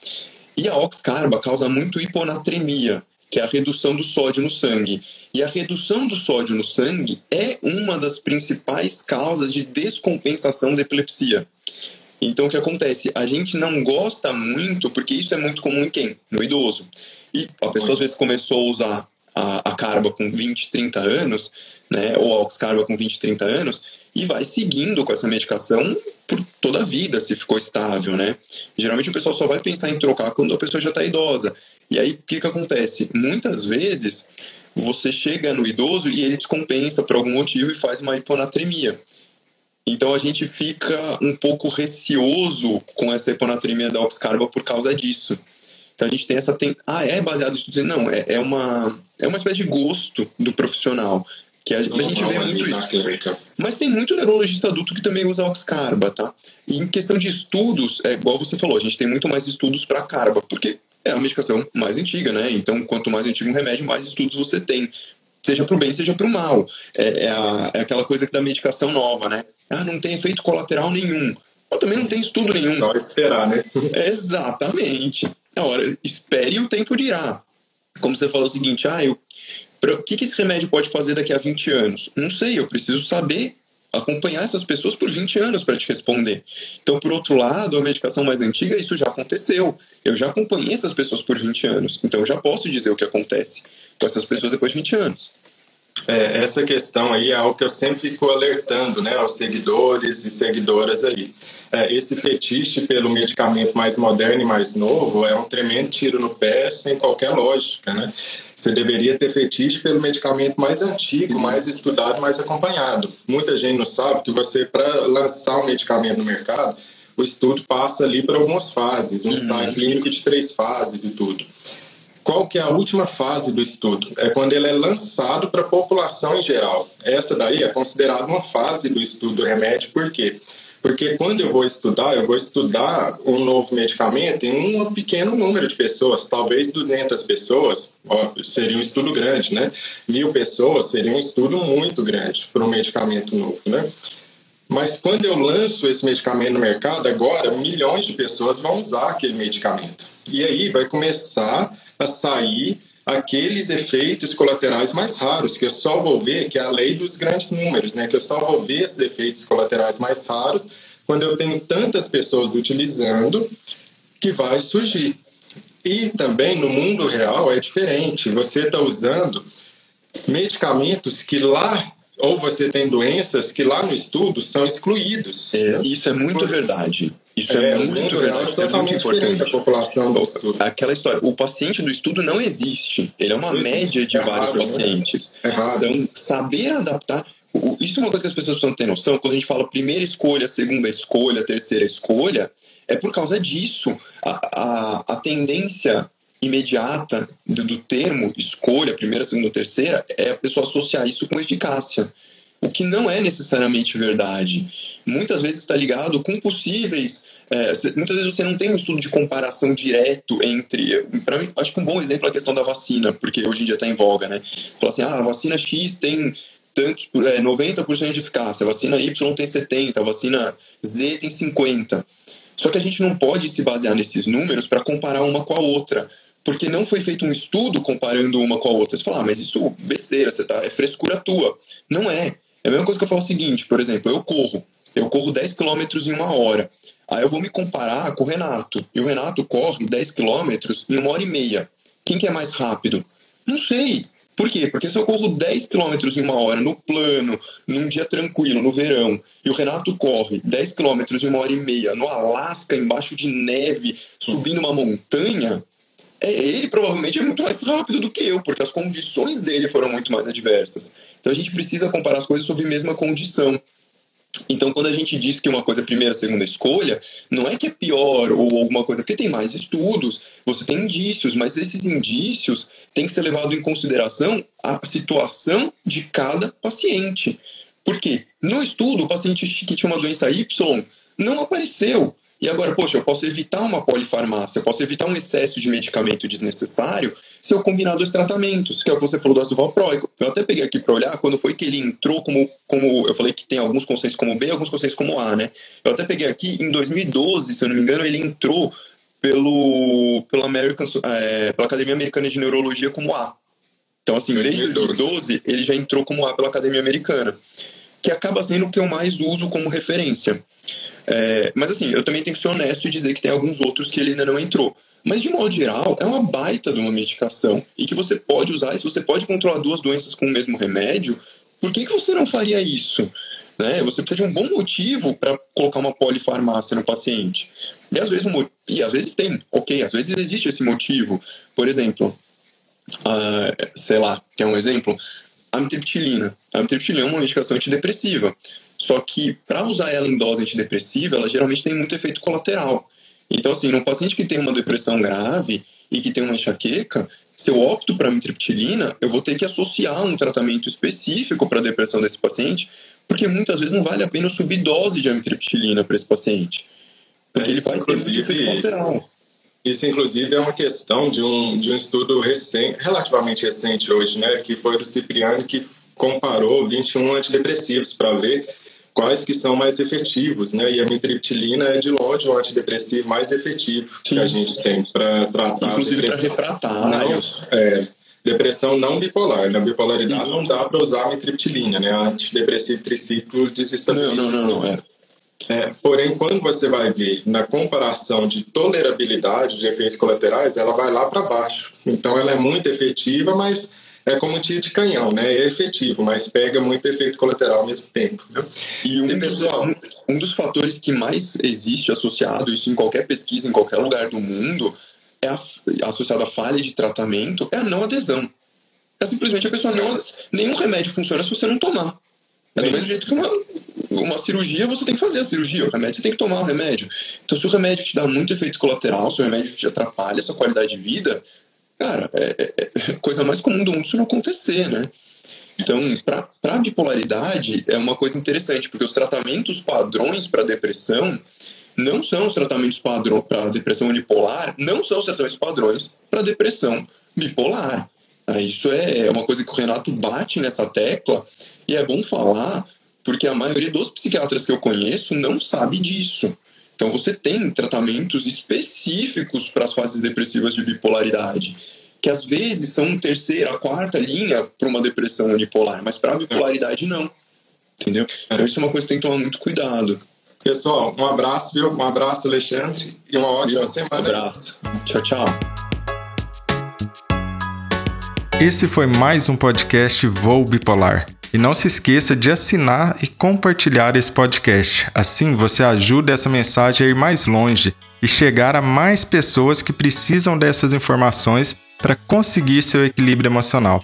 E a oxcarba causa muito hiponatremia, que é a redução do sódio no sangue. E a redução do sódio no sangue é uma das principais causas de descompensação da epilepsia. Então o que acontece? A gente não gosta muito, porque isso é muito comum em quem? No idoso. E a pessoa às vezes começou a usar a, a carba com 20, 30 anos, né, ou a oxcarba com 20, 30 anos, e vai seguindo com essa medicação por toda a vida, se ficou estável, né? Geralmente o pessoal só vai pensar em trocar quando a pessoa já está idosa. E aí, o que, que acontece? Muitas vezes você chega no idoso e ele descompensa por algum motivo e faz uma hiponatremia. Então a gente fica um pouco receoso com essa hiponatremia da oxcarba por causa disso. Então a gente tem essa. Tem... Ah, é baseado em estudos? Não, é, é, uma, é uma espécie de gosto do profissional. Que a, a gente vê muito isso. Mas tem muito neurologista adulto que também usa oxcarba, tá? E em questão de estudos, é igual você falou, a gente tem muito mais estudos para carba, porque é a medicação mais antiga, né? Então, quanto mais antigo um remédio, mais estudos você tem. Seja para o bem, seja para o mal. É, é, a, é aquela coisa da medicação nova, né? Ah, não tem efeito colateral nenhum. Ou também não tem estudo nenhum. Só esperar, né? [laughs] Exatamente. Agora, espere e o tempo dirá. Como você falou o seguinte, ah, eu, o que, que esse remédio pode fazer daqui a 20 anos? Não sei, eu preciso saber acompanhar essas pessoas por 20 anos para te responder. Então, por outro lado, a medicação mais antiga, isso já aconteceu. Eu já acompanhei essas pessoas por 20 anos. Então, eu já posso dizer o que acontece com essas pessoas depois de 20 anos. É, essa questão aí é algo que eu sempre fico alertando né, aos seguidores e seguidoras aí. É, esse fetiche pelo medicamento mais moderno e mais novo é um tremendo tiro no pé sem qualquer lógica, né? Você deveria ter fetiche pelo medicamento mais antigo, mais estudado, mais acompanhado. Muita gente não sabe que você, para lançar um medicamento no mercado, o estudo passa ali por algumas fases, um uhum. ensaio clínico de três fases e tudo. Qual que é a última fase do estudo? É quando ele é lançado para a população em geral. Essa daí é considerada uma fase do estudo do remédio, por quê? Porque quando eu vou estudar, eu vou estudar um novo medicamento em um pequeno número de pessoas, talvez 200 pessoas, ó, seria um estudo grande, né? Mil pessoas seria um estudo muito grande para um medicamento novo, né? Mas quando eu lanço esse medicamento no mercado, agora milhões de pessoas vão usar aquele medicamento. E aí vai começar a sair aqueles efeitos colaterais mais raros, que eu só vou ver, que é a lei dos grandes números, né? que eu só vou ver esses efeitos colaterais mais raros quando eu tenho tantas pessoas utilizando que vai surgir. E também no mundo real é diferente. Você está usando medicamentos que lá ou você tem doenças que lá no estudo são excluídos. É, isso é muito verdade. Isso é, é muito verdade, isso é muito importante. A população do estudo. Aquela história, o paciente do estudo não existe. Ele é uma média de é vários raro, né? pacientes. Né? Então, saber adaptar. Isso é uma coisa que as pessoas precisam ter noção. Quando a gente fala primeira escolha, segunda escolha, terceira escolha, é por causa disso. A, a, a tendência imediata do, do termo escolha, primeira, segunda, terceira, é a pessoa associar isso com eficácia o que não é necessariamente verdade. Muitas vezes está ligado com possíveis. É, muitas vezes você não tem um estudo de comparação direto entre. Para mim, acho que um bom exemplo é a questão da vacina, porque hoje em dia está em voga, né? Fala assim: ah, a vacina X tem tantos, é, 90% de eficácia, a vacina Y tem 70%, a vacina Z tem 50%. Só que a gente não pode se basear nesses números para comparar uma com a outra porque não foi feito um estudo comparando uma com a outra. Você fala, ah, mas isso besteira, você tá, é frescura tua. Não é. É a mesma coisa que eu falo o seguinte, por exemplo, eu corro, eu corro 10 km em uma hora. Aí eu vou me comparar com o Renato. E o Renato corre 10 km em uma hora e meia. Quem que é mais rápido? Não sei. Por quê? Porque se eu corro 10 km em uma hora no plano, num dia tranquilo, no verão, e o Renato corre 10 km em uma hora e meia no Alasca, embaixo de neve, subindo uma montanha, é, ele provavelmente é muito mais rápido do que eu, porque as condições dele foram muito mais adversas. Então a gente precisa comparar as coisas sob a mesma condição. Então, quando a gente diz que uma coisa é primeira, segunda escolha, não é que é pior ou alguma coisa, porque tem mais estudos, você tem indícios, mas esses indícios têm que ser levados em consideração a situação de cada paciente. Por quê? No estudo, o paciente que tinha uma doença Y não apareceu. E agora, poxa, eu posso evitar uma polifarmácia, eu posso evitar um excesso de medicamento desnecessário se eu combinar dois tratamentos, que é o que você falou do ácido valproico. Eu até peguei aqui para olhar quando foi que ele entrou como, como. Eu falei que tem alguns conceitos como B e alguns conceitos como A, né? Eu até peguei aqui, em 2012, se eu não me engano, ele entrou pelo, pelo American, é, pela Academia Americana de Neurologia como A. Então, assim, 2012. desde 2012, ele já entrou como A pela Academia Americana, que acaba sendo o que eu mais uso como referência. É, mas assim, eu também tenho que ser honesto e dizer que tem alguns outros que ele ainda não entrou. Mas de modo geral, é uma baita de uma medicação e que você pode usar, se você pode controlar duas doenças com o mesmo remédio, por que, que você não faria isso? Né? Você precisa de um bom motivo para colocar uma polifarmácia no paciente. E às vezes, e às vezes tem, ok, às vezes existe esse motivo. Por exemplo, uh, sei lá, quer um exemplo? Amitriptilina. A amitriptilina é uma medicação antidepressiva. Só que para usar ela em dose antidepressiva, ela geralmente tem muito efeito colateral. Então, assim, num paciente que tem uma depressão grave e que tem uma enxaqueca, se eu opto para amitriptilina, eu vou ter que associar um tratamento específico para a depressão desse paciente, porque muitas vezes não vale a pena subir dose de amitriptilina para esse paciente. Porque é, ele vai ter muito efeito colateral. Isso, inclusive, é uma questão de um, de um estudo recente, relativamente recente hoje, né, que foi do Cipriani, que comparou 21 antidepressivos para ver quais que são mais efetivos, né? E a mitriptilina é de longe o antidepressivo mais efetivo Sim. que a gente tem para tratar Inclusive para refratários. Não, é, depressão não bipolar. Na bipolaridade Isso. não dá para usar a mitriptilina, né? Antidepressivo triciclo desestabilizado. Não, não, não, não. É. É, porém, quando você vai ver na comparação de tolerabilidade de efeitos colaterais, ela vai lá para baixo. Então, ela é muito efetiva, mas é como um tiro de canhão, né? É efetivo, mas pega muito efeito colateral ao mesmo tempo. Né? E um, dos, um dos fatores que mais existe associado, isso em qualquer pesquisa, em qualquer lugar do mundo, é a, associado à falha de tratamento, é a não adesão. É simplesmente a pessoa não. Nenhum remédio funciona se você não tomar. É do mesmo jeito que uma, uma cirurgia, você tem que fazer a cirurgia. O remédio você tem que tomar o remédio. Então, se o remédio te dá muito efeito colateral, se o remédio te atrapalha a sua qualidade de vida, cara, é, é, é coisa mais comum do mundo isso não acontecer, né? Então, para bipolaridade, é uma coisa interessante, porque os tratamentos padrões para depressão não são os tratamentos padrões para depressão unipolar, não são os tratamentos padrões para depressão bipolar. Isso é uma coisa que o Renato bate nessa tecla e é bom falar porque a maioria dos psiquiatras que eu conheço não sabe disso. Então você tem tratamentos específicos para as fases depressivas de bipolaridade, que às vezes são terceira, quarta linha para uma depressão unipolar, mas para a bipolaridade não. Entendeu? Então isso é uma coisa que tem que tomar muito cuidado. Pessoal, um abraço, viu? Um abraço, Alexandre, e uma ótima semana. Um abraço. Tchau, tchau. Esse foi mais um podcast Voo Bipolar. E não se esqueça de assinar e compartilhar esse podcast. Assim você ajuda essa mensagem a ir mais longe e chegar a mais pessoas que precisam dessas informações para conseguir seu equilíbrio emocional.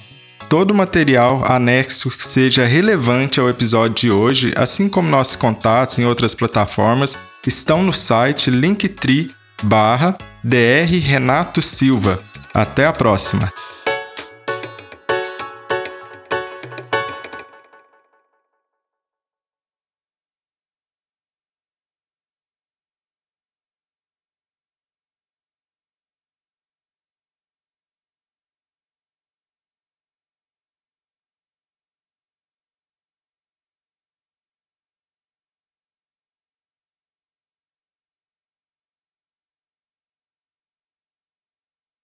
Todo o material anexo que seja relevante ao episódio de hoje, assim como nossos contatos em outras plataformas, estão no site linktree barra Dr. Renato Silva. Até a próxima!